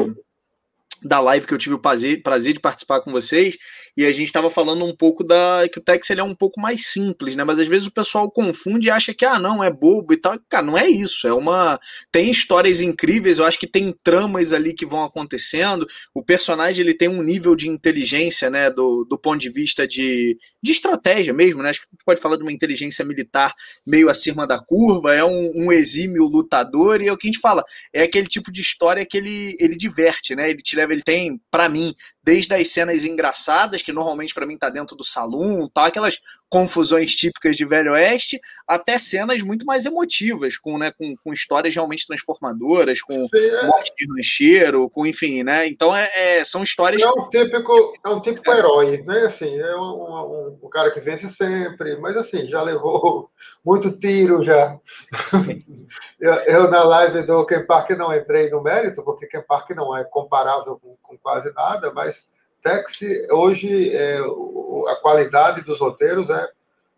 da live que eu tive o prazer, prazer de participar com vocês, e a gente estava falando um pouco da que o Tex ele é um pouco mais simples, né? Mas às vezes o pessoal confunde e acha que ah, não, é bobo e tal. Cara, não é isso, é uma tem histórias incríveis, eu acho que tem tramas ali que vão acontecendo. O personagem ele tem um nível de inteligência, né, do, do ponto de vista de, de estratégia mesmo, né? Acho que a gente pode falar de uma inteligência militar meio acima da curva, é um, um exímio lutador e é o que a gente fala, é aquele tipo de história que ele ele diverte, né? Ele te leva ele tem, para mim, desde as cenas engraçadas, que normalmente para mim tá dentro do salão, tá aquelas confusões típicas de Velho Oeste, até cenas muito mais emotivas, com, né, com, com histórias realmente transformadoras, com é. morte de rancheiro, com enfim, né? Então é, é, são histórias. É um típico, é um típico é. herói, né? Assim, é um, um, um, cara que vence sempre, mas assim, já levou muito tiro já. eu, eu, na live do Ken Park não entrei no mérito, porque Ken Park não é comparável com, com quase nada, mas Taxi, hoje, é, a qualidade dos roteiros é,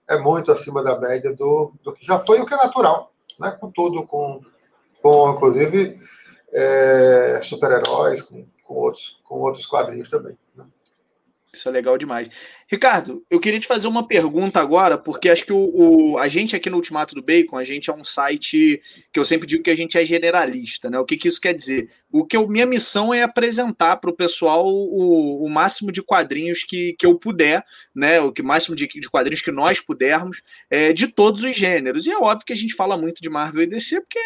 é muito acima da média do, do que já foi, o que é natural, né? com tudo, com, com inclusive é, super-heróis, com, com, outros, com outros quadrinhos também. Né? Isso é legal demais. Ricardo, eu queria te fazer uma pergunta agora, porque acho que o, o, a gente aqui no Ultimato do Bacon, a gente é um site que eu sempre digo que a gente é generalista, né? O que, que isso quer dizer? O que eu, minha missão é apresentar para o pessoal o, máximo de quadrinhos que, que eu puder, né? O que máximo de, de quadrinhos que nós pudermos, é, de todos os gêneros. E é óbvio que a gente fala muito de Marvel e DC, porque,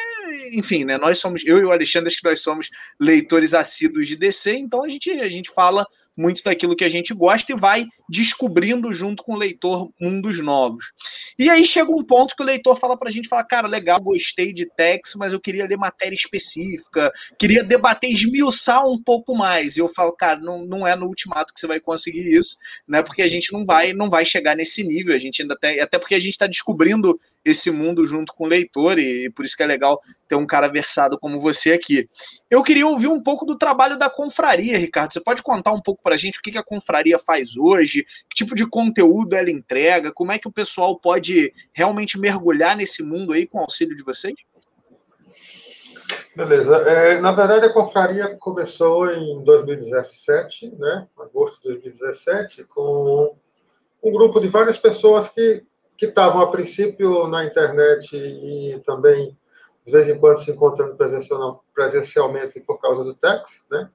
enfim, né? Nós somos, eu e o Alexandre, acho que nós somos leitores assíduos de DC, então a gente, a gente fala muito daquilo que a gente gosta e vai descobrindo junto com o leitor mundos novos. E aí chega um ponto que o leitor fala pra gente, fala, cara, legal, gostei de Tex, mas eu queria ler matéria específica, queria debater, esmiuçar um pouco mais. E eu falo, cara, não, não é no ultimato que você vai conseguir isso, né? Porque a gente não vai, não vai chegar nesse nível, a gente ainda tem, até porque a gente está descobrindo esse mundo junto com o leitor, e por isso que é legal ter um cara versado como você aqui. Eu queria ouvir um pouco do trabalho da confraria, Ricardo. Você pode contar um pouco para a gente o que a confraria faz hoje, que tipo de conteúdo ela entrega, como é que o pessoal pode realmente mergulhar nesse mundo aí com o auxílio de vocês? Beleza. É, na verdade, a confraria começou em 2017, né? agosto de 2017, com um grupo de várias pessoas que que estavam a princípio na internet e também de vez em quando se encontrando presencialmente por causa do Tex, né?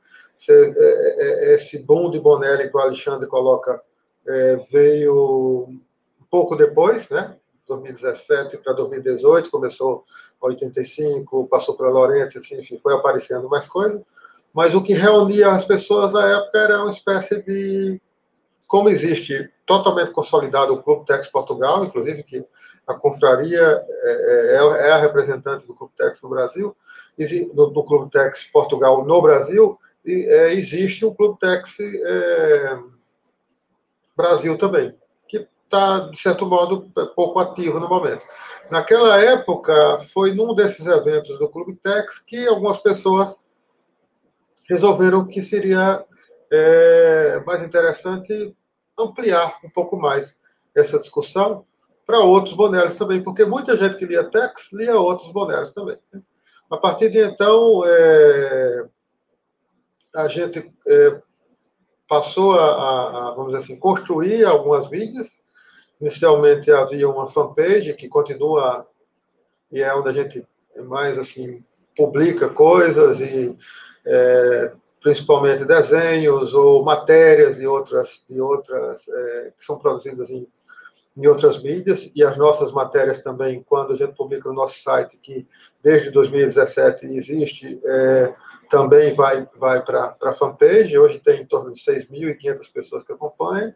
É, é, esse boom de Bonelli que o Alexandre coloca é, veio um pouco depois, né? 2017 para 2018, começou em 85, passou para Lourenço, assim, enfim, foi aparecendo mais coisas. Mas o que reunia as pessoas na época era uma espécie de como existe totalmente consolidado o Clube Tex Portugal, inclusive que a confraria é, é, é a representante do Clube Tex no Brasil, do, Clube Tex Portugal no Brasil, e é, existe o Clube Tex é, Brasil também, que está, de certo modo, pouco ativo no momento. Naquela época, foi num desses eventos do Clube Tex que algumas pessoas resolveram que seria é mais interessante ampliar um pouco mais essa discussão para outros bonéis também, porque muita gente que lia Tex lia outros bonéis também. Né? A partir de então, é, a gente é, passou a, a, vamos dizer assim, construir algumas mídias. Inicialmente havia uma fanpage que continua e é onde a gente mais assim publica coisas e é, principalmente desenhos ou matérias de outras, de outras é, que são produzidas em, em outras mídias, e as nossas matérias também, quando a gente publica no nosso site, que desde 2017 existe, é, também vai, vai para a fanpage, hoje tem em torno de 6.500 pessoas que acompanham.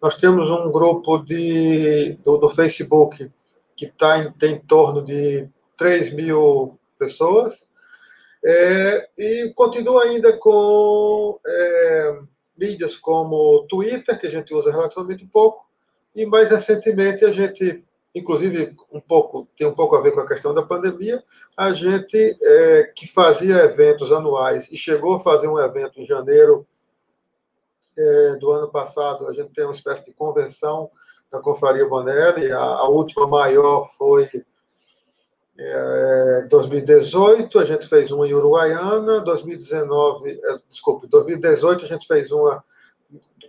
Nós temos um grupo de, do, do Facebook que tá em, tem em torno de 3 mil pessoas, é, e continua ainda com é, mídias como Twitter, que a gente usa relativamente pouco, e mais recentemente a gente, inclusive um pouco tem um pouco a ver com a questão da pandemia, a gente é, que fazia eventos anuais e chegou a fazer um evento em janeiro é, do ano passado, a gente tem uma espécie de convenção da Confraria Bonelli, a, a última maior foi é, 2018 a gente fez uma em Uruguaiana, 2019, é, desculpe, 2018 a gente fez uma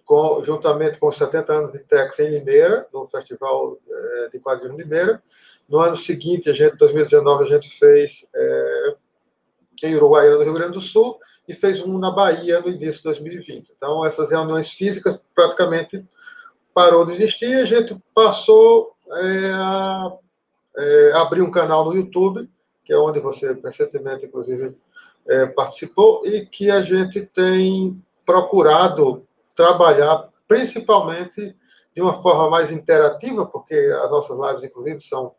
com, juntamente com os 70 anos de Tex em Limeira, no Festival é, de Quadrinhos Limeira. No ano seguinte, a gente, 2019, a gente fez é, em Uruguaiana, no Rio Grande do Sul, e fez um na Bahia no início de 2020. Então, essas reuniões físicas praticamente parou de existir a gente passou é, a é, abrir um canal no YouTube, que é onde você recentemente, inclusive, é, participou e que a gente tem procurado trabalhar principalmente de uma forma mais interativa, porque as nossas lives, inclusive, são,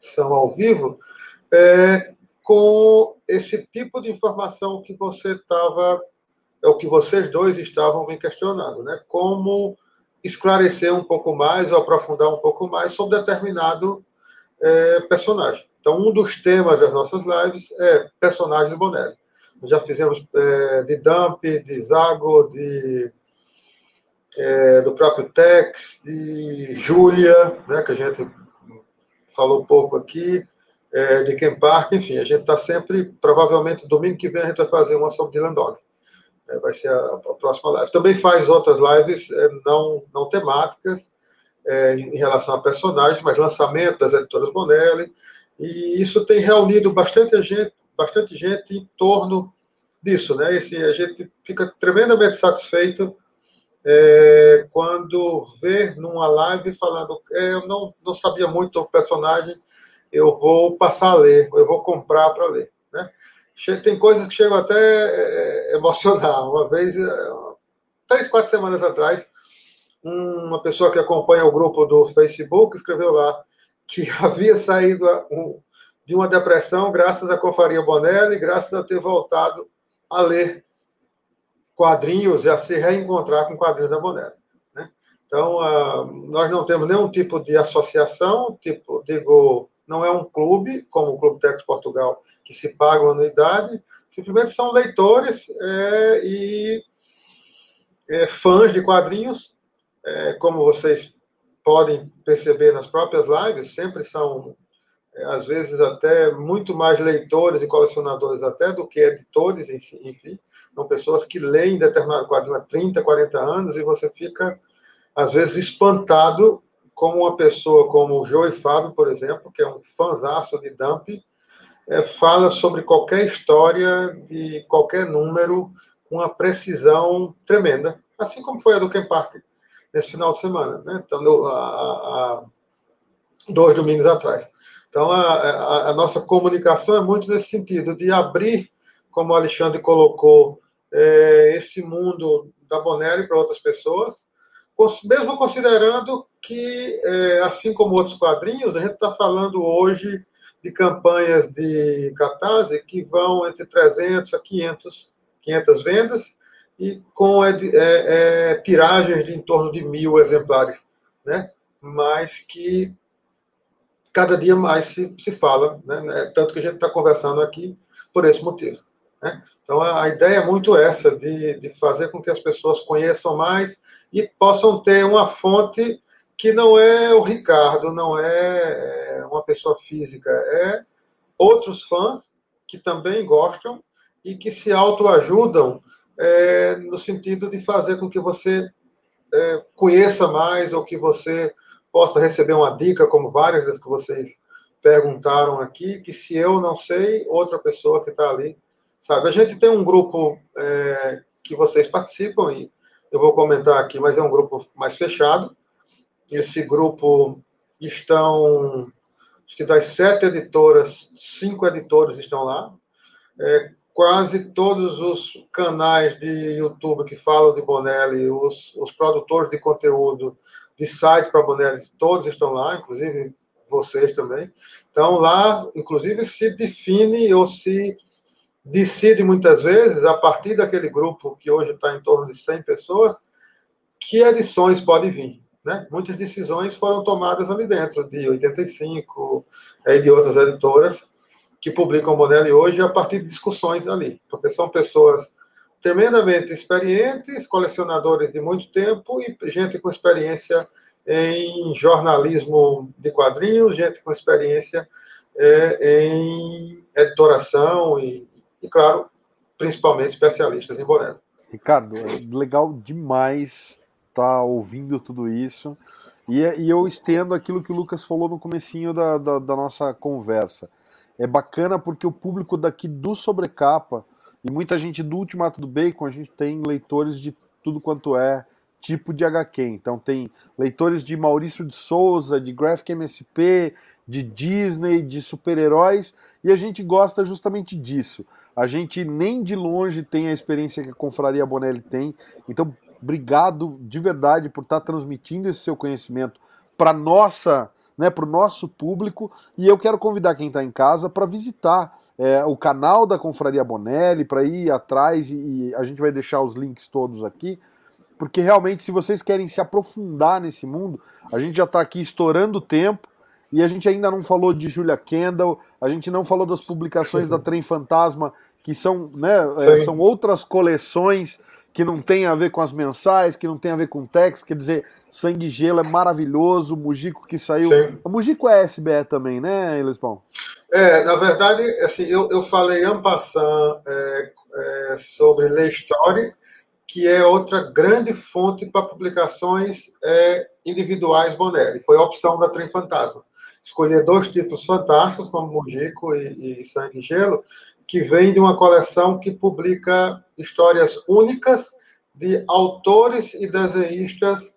são ao vivo, é, com esse tipo de informação que você estava, é o que vocês dois estavam me questionando, né? Como esclarecer um pouco mais ou aprofundar um pouco mais sobre determinado é, personagem. Então, um dos temas das nossas lives é personagens do Bonelli. Já fizemos é, de Dump, de Zago, de, é, do próprio Tex, de Júlia, né, que a gente falou pouco aqui, é, de Ken Park, enfim, a gente está sempre, provavelmente domingo que vem a gente vai fazer uma sobre Dylan Dog. É, vai ser a, a, próxima live. Também faz outras lives é, não, não temáticas, é, em relação a personagens, mas lançamento das editoras Bonelli, e isso tem reunido bastante gente, bastante gente em torno disso, né? Esse, a gente fica tremendamente satisfeito é, quando vê numa live falando, é, eu não, não sabia muito o personagem, eu vou passar a ler, eu vou comprar para ler, né? Tem coisas que chegam até é, emocionar. Uma vez, é, três, quatro semanas atrás, uma pessoa que acompanha o grupo do Facebook escreveu lá que havia saído de uma depressão graças à Confraria Bonelli, graças a ter voltado a ler quadrinhos e a se reencontrar com quadrinhos da Bonelli. Né? Então, uh, nós não temos nenhum tipo de associação, tipo, digo, não é um clube, como o Clube Tex Portugal, que se paga uma anuidade, simplesmente são leitores é, e é, fãs de quadrinhos, é, como vocês podem perceber nas próprias lives, sempre são, é, às vezes, até muito mais leitores e colecionadores até do que editores, enfim. São pessoas que leem determinado quadrinho há 30, 40 anos e você fica, às vezes, espantado como uma pessoa como o Joe Fábio, por exemplo, que é um fanzaço de Dump, é, fala sobre qualquer história de qualquer número com uma precisão tremenda, assim como foi a do Ken Parker nesse final de semana, né? Então, há, dois domingos atrás. Então, a, a, a, nossa comunicação é muito nesse sentido, de abrir, como o Alexandre colocou, é, esse mundo da Bonelli para outras pessoas, mesmo considerando que, é, assim como outros quadrinhos, a gente está falando hoje de campanhas de catarse que vão entre 300 a 500, 500 vendas, e com é, é, tiragens de em torno de mil exemplares, né? mas que cada dia mais se, se fala, né? É tanto que a gente está conversando aqui por esse motivo. Né? Então, a, a, ideia é muito essa, de, de fazer com que as pessoas conheçam mais e possam ter uma fonte que não é o Ricardo, não é, é uma pessoa física, é outros fãs que também gostam e que se autoajudam é, no sentido de fazer com que você é, conheça mais ou que você possa receber uma dica, como várias das que vocês perguntaram aqui, que se eu não sei, outra pessoa que está ali sabe. A gente tem um grupo é, que vocês participam e eu vou comentar aqui, mas é um grupo mais fechado. Esse grupo estão, acho que das sete editoras, cinco editores estão lá. É, quase todos os canais de YouTube que falam de Bonelli, os, os produtores de conteúdo de site para Bonelli, todos estão lá, inclusive vocês também. Então, lá, inclusive, se define ou se decide muitas vezes, a partir daquele grupo que hoje está em torno de 100 pessoas, que edições podem vir. Né? Muitas decisões foram tomadas ali dentro, de 85 e de outras editoras, que publicam o Bonelli hoje a partir de discussões ali, porque são pessoas tremendamente experientes, colecionadores de muito tempo e gente com experiência em jornalismo de quadrinhos, gente com experiência é, em editoração e, e, claro, principalmente especialistas em Bonelli. Ricardo, é legal demais estar tá ouvindo tudo isso. E, e, eu estendo aquilo que o Lucas falou no comecinho da, da, da nossa conversa é bacana porque o público daqui do Sobrecapa e muita gente do Ultimato do Bacon, a gente tem leitores de tudo quanto é tipo de HQ. Então tem leitores de Maurício de Souza, de Graphic MSP, de Disney, de super-heróis, e a gente gosta justamente disso. A gente nem de longe tem a experiência que a Confraria Bonelli tem. Então, obrigado de verdade por estar transmitindo esse seu conhecimento para nossa, né, para o nosso público. E eu quero convidar quem está em casa para visitar é, o canal da Confraria Bonelli, para ir atrás e, e a gente vai deixar os links todos aqui porque realmente, se vocês querem se aprofundar nesse mundo, a gente já está aqui estourando o tempo. E a gente ainda não falou de Julia Kendall, a gente não falou das publicações da Trem Fantasma, que são, né, é, são outras coleções que não tem a ver com as mensais, que não tem a ver com text, quer dizer, Sangue e Gelo é maravilhoso, o Mujico que saiu. Sim. O Mujico é SBE também, né, Elisbon? É, na verdade, assim, eu, eu falei en passant é, é, sobre Le Story, que é outra grande fonte para publicações é, individuais Bonelli. Foi a opção da Trem Fantasma escolher dois títulos fantásticos, como Mujico e, e Sangue e Gelo, que vem de uma coleção que publica histórias únicas de autores e desenhistas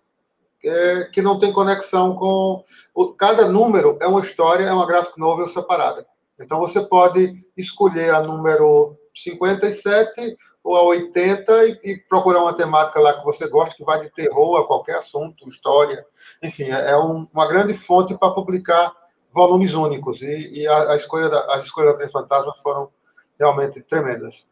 é, que não tem conexão com. O, cada número é uma história, é uma graphic novel separada. Então você pode escolher a número 57 ou a 80 e, e, procurar uma temática lá que você gosta, que vai de terror a qualquer assunto, história. Enfim, é, é um, uma grande fonte para publicar volumes únicos. E, e a, a, escolha da, as escolhas da Trem Fantasma foram realmente tremendas.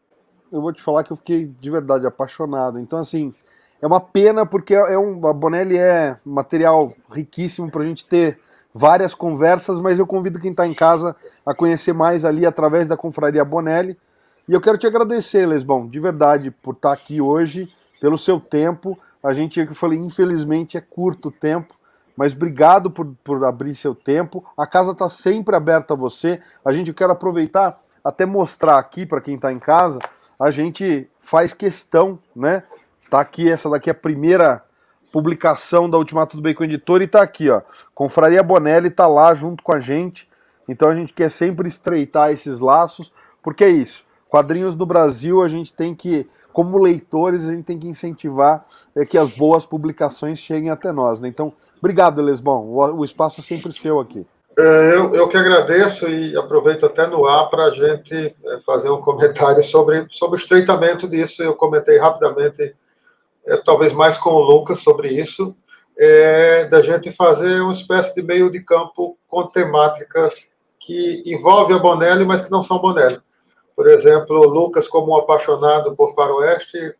Eu vou te falar que eu fiquei de verdade apaixonado. Então, assim, é uma pena porque é um, a Bonelli é material riquíssimo para a gente ter várias conversas, mas eu convido quem está em casa a conhecer mais ali através da Confraria Bonelli. E eu quero te agradecer, Lesbão, de verdade, por estar tá aqui hoje, pelo seu tempo. A gente, eu falei, infelizmente é curto o tempo, mas obrigado por, por abrir seu tempo. A casa está sempre aberta a você. A gente quer aproveitar até mostrar aqui para quem está em casa. A gente faz questão, né? Tá aqui, essa daqui é a primeira publicação da Ultimato do Bacon Editor e tá aqui, ó. Confraria Bonelli tá lá junto com a gente. Então a gente quer sempre estreitar esses laços, porque é isso. Quadrinhos do Brasil, a gente tem que, como leitores, a gente tem que incentivar é, que as boas publicações cheguem até nós. Né? Então, Obrigado, Lesbão. O, o espaço é sempre seu aqui. É, eu, eu que agradeço e aproveito até no ar para a gente é, fazer um comentário sobre, sobre o estreitamento disso. Eu comentei rapidamente, é, talvez mais com o Lucas, sobre isso, é, da gente fazer uma espécie de meio de campo com temáticas que envolvem a Bonelli, mas que não são Bonelli. Por exemplo, Lucas, como um apaixonado por faroeste,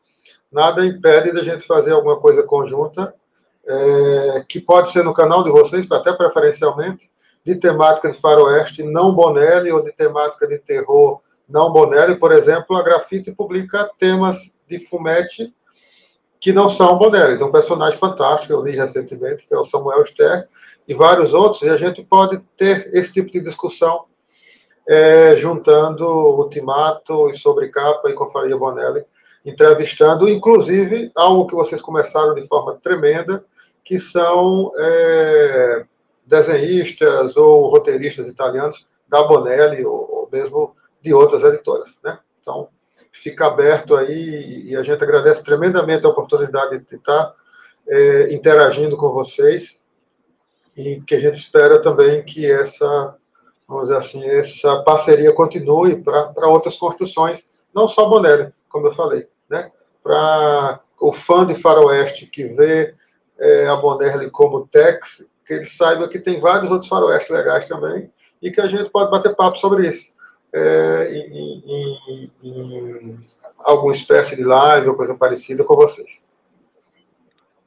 nada impede da gente fazer alguma coisa conjunta é, que pode ser no canal de vocês, até preferencialmente, de temática de faroeste não Bonelli ou de temática de terror não Bonelli. Por exemplo, a Grafite publica temas de fumete que não são Bonelli. Tem um personagem fantástico, eu li recentemente, que é o Samuel Ster, e vários outros, e a gente pode ter esse tipo de discussão é, juntando Ultimato e Sobrecapa e Confraria Bonelli, entrevistando, inclusive, algo que vocês começaram de forma tremenda, que são é, desenhistas ou roteiristas italianos da Bonelli ou, ou, mesmo de outras editoras. Né? Então, fica aberto aí e a gente agradece tremendamente a oportunidade de estar é, interagindo com vocês e que a gente espera também que essa, vamos dizer assim, essa parceria continue para outras construções, não só Bonelli, como eu falei, né? Para o fã de faroeste que vê é, a Bonelli como Tex, que ele saiba que tem vários outros faroestes legais também e que a gente pode bater papo sobre isso. É, em, em, em alguma espécie de live ou coisa parecida com vocês.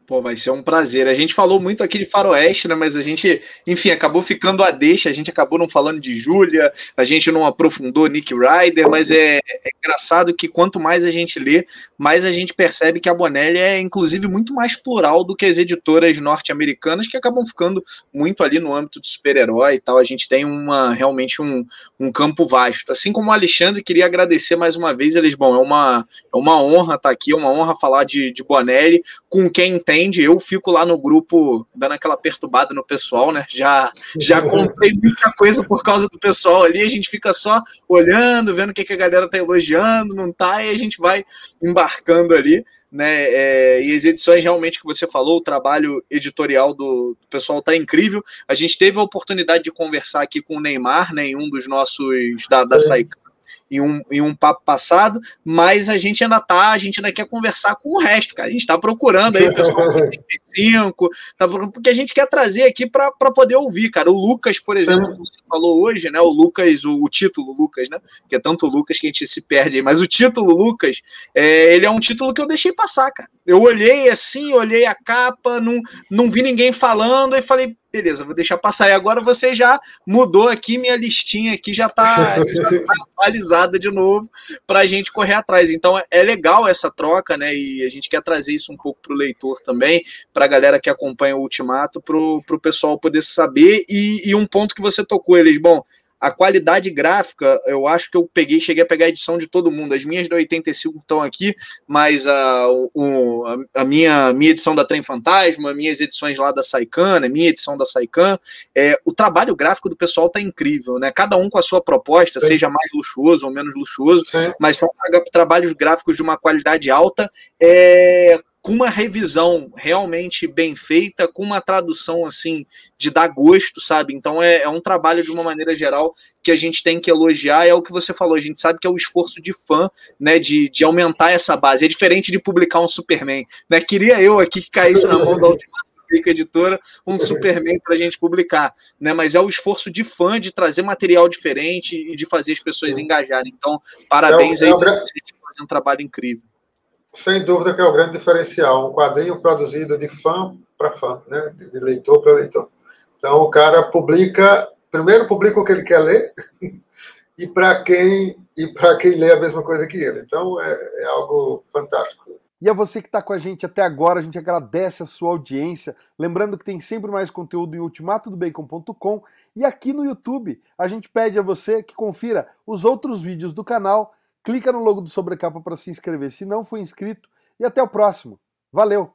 Pô, vai ser um prazer. A gente falou muito aqui de Faroeste, né? Mas a gente, enfim, acabou ficando a deixa. A gente acabou não falando de Júlia, a gente não aprofundou Nick Ryder, mas é, é, engraçado que quanto mais a gente lê, mais a gente percebe que a Bonelli é, inclusive, muito mais plural do que as editoras norte-americanas, que acabam ficando muito ali no âmbito de super-herói e tal. A gente tem uma realmente um, um campo vasto. Assim como o Alexandre, queria agradecer mais uma vez, eles, bom, é uma, é uma honra estar aqui, é uma honra falar de, de Bonelli com quem tem entende. Eu fico lá no grupo dando aquela perturbada no pessoal, né? Já, já comprei muita coisa por causa do pessoal ali. A gente fica só olhando, vendo o que, que a galera tá elogiando, não tá, e a gente vai embarcando ali. Né, é, e as edições realmente que você falou, o trabalho editorial do, do pessoal tá incrível. A gente teve a oportunidade de conversar aqui com o Neymar, né, em um dos nossos da, da Saica em um, em um papo passado, mas a gente ainda tá, a gente ainda quer conversar com o resto, cara. A gente está procurando aí o pessoal 85, tá porque a gente quer trazer aqui para poder ouvir, cara. O Lucas, por exemplo, que você falou hoje, né? O Lucas, o, o, título Lucas, né? Que é tanto Lucas que a gente se perde aí, mas o título Lucas, é, ele é um título que eu deixei passar, cara. Eu olhei assim, olhei a capa, não, não vi ninguém falando e falei, beleza, vou deixar passar. E agora você já mudou aqui, minha listinha aqui já está tá atualizada de novo para a gente correr atrás. Então é legal essa troca, né? E a gente quer trazer isso um pouco para o leitor também, para a galera que acompanha o Ultimato, para o pessoal poder saber. E, e um ponto que você tocou, eles, bom, a qualidade gráfica, eu acho que eu peguei, cheguei a pegar a edição de todo mundo. As minhas da 85 estão aqui, mas a, o, a, minha, minha edição da Trem Fantasma, minhas edições lá da Saikan, a minha edição da Saikan, é, o trabalho gráfico do pessoal tá incrível, né? Cada um com a sua proposta, Sim. seja mais luxuoso ou menos luxuoso, Sim. mas são trabalhos gráficos de uma qualidade alta, é, com uma revisão realmente bem feita, com uma tradução assim de dar gosto, sabe? Então é, é, um trabalho de uma maneira geral que a gente tem que elogiar. É o que você falou, a gente sabe que é o esforço de fã, né? De, de aumentar essa base. É diferente de publicar um Superman, né? Queria eu aqui que caísse na mão da Ultimato Editora um Superman para a gente publicar, né? Mas é o esforço de fã de trazer material diferente e de fazer as pessoas engajarem. Então, parabéns é, aí é para você fazer um trabalho incrível sem dúvida que é o grande diferencial, um quadrinho produzido de fã para fã, né? de leitor para leitor. Então o cara publica, primeiro publica o que ele quer ler e para quem e para quem lê a mesma coisa que ele. Então é, é algo fantástico. E a você que está com a gente até agora, a gente agradece a sua audiência. Lembrando que tem sempre mais conteúdo em ultimatodobacon.com e aqui no YouTube a gente pede a você que confira os outros vídeos do canal clica no logo do Sobrecapa para se inscrever se não for inscrito e até o próximo. Valeu!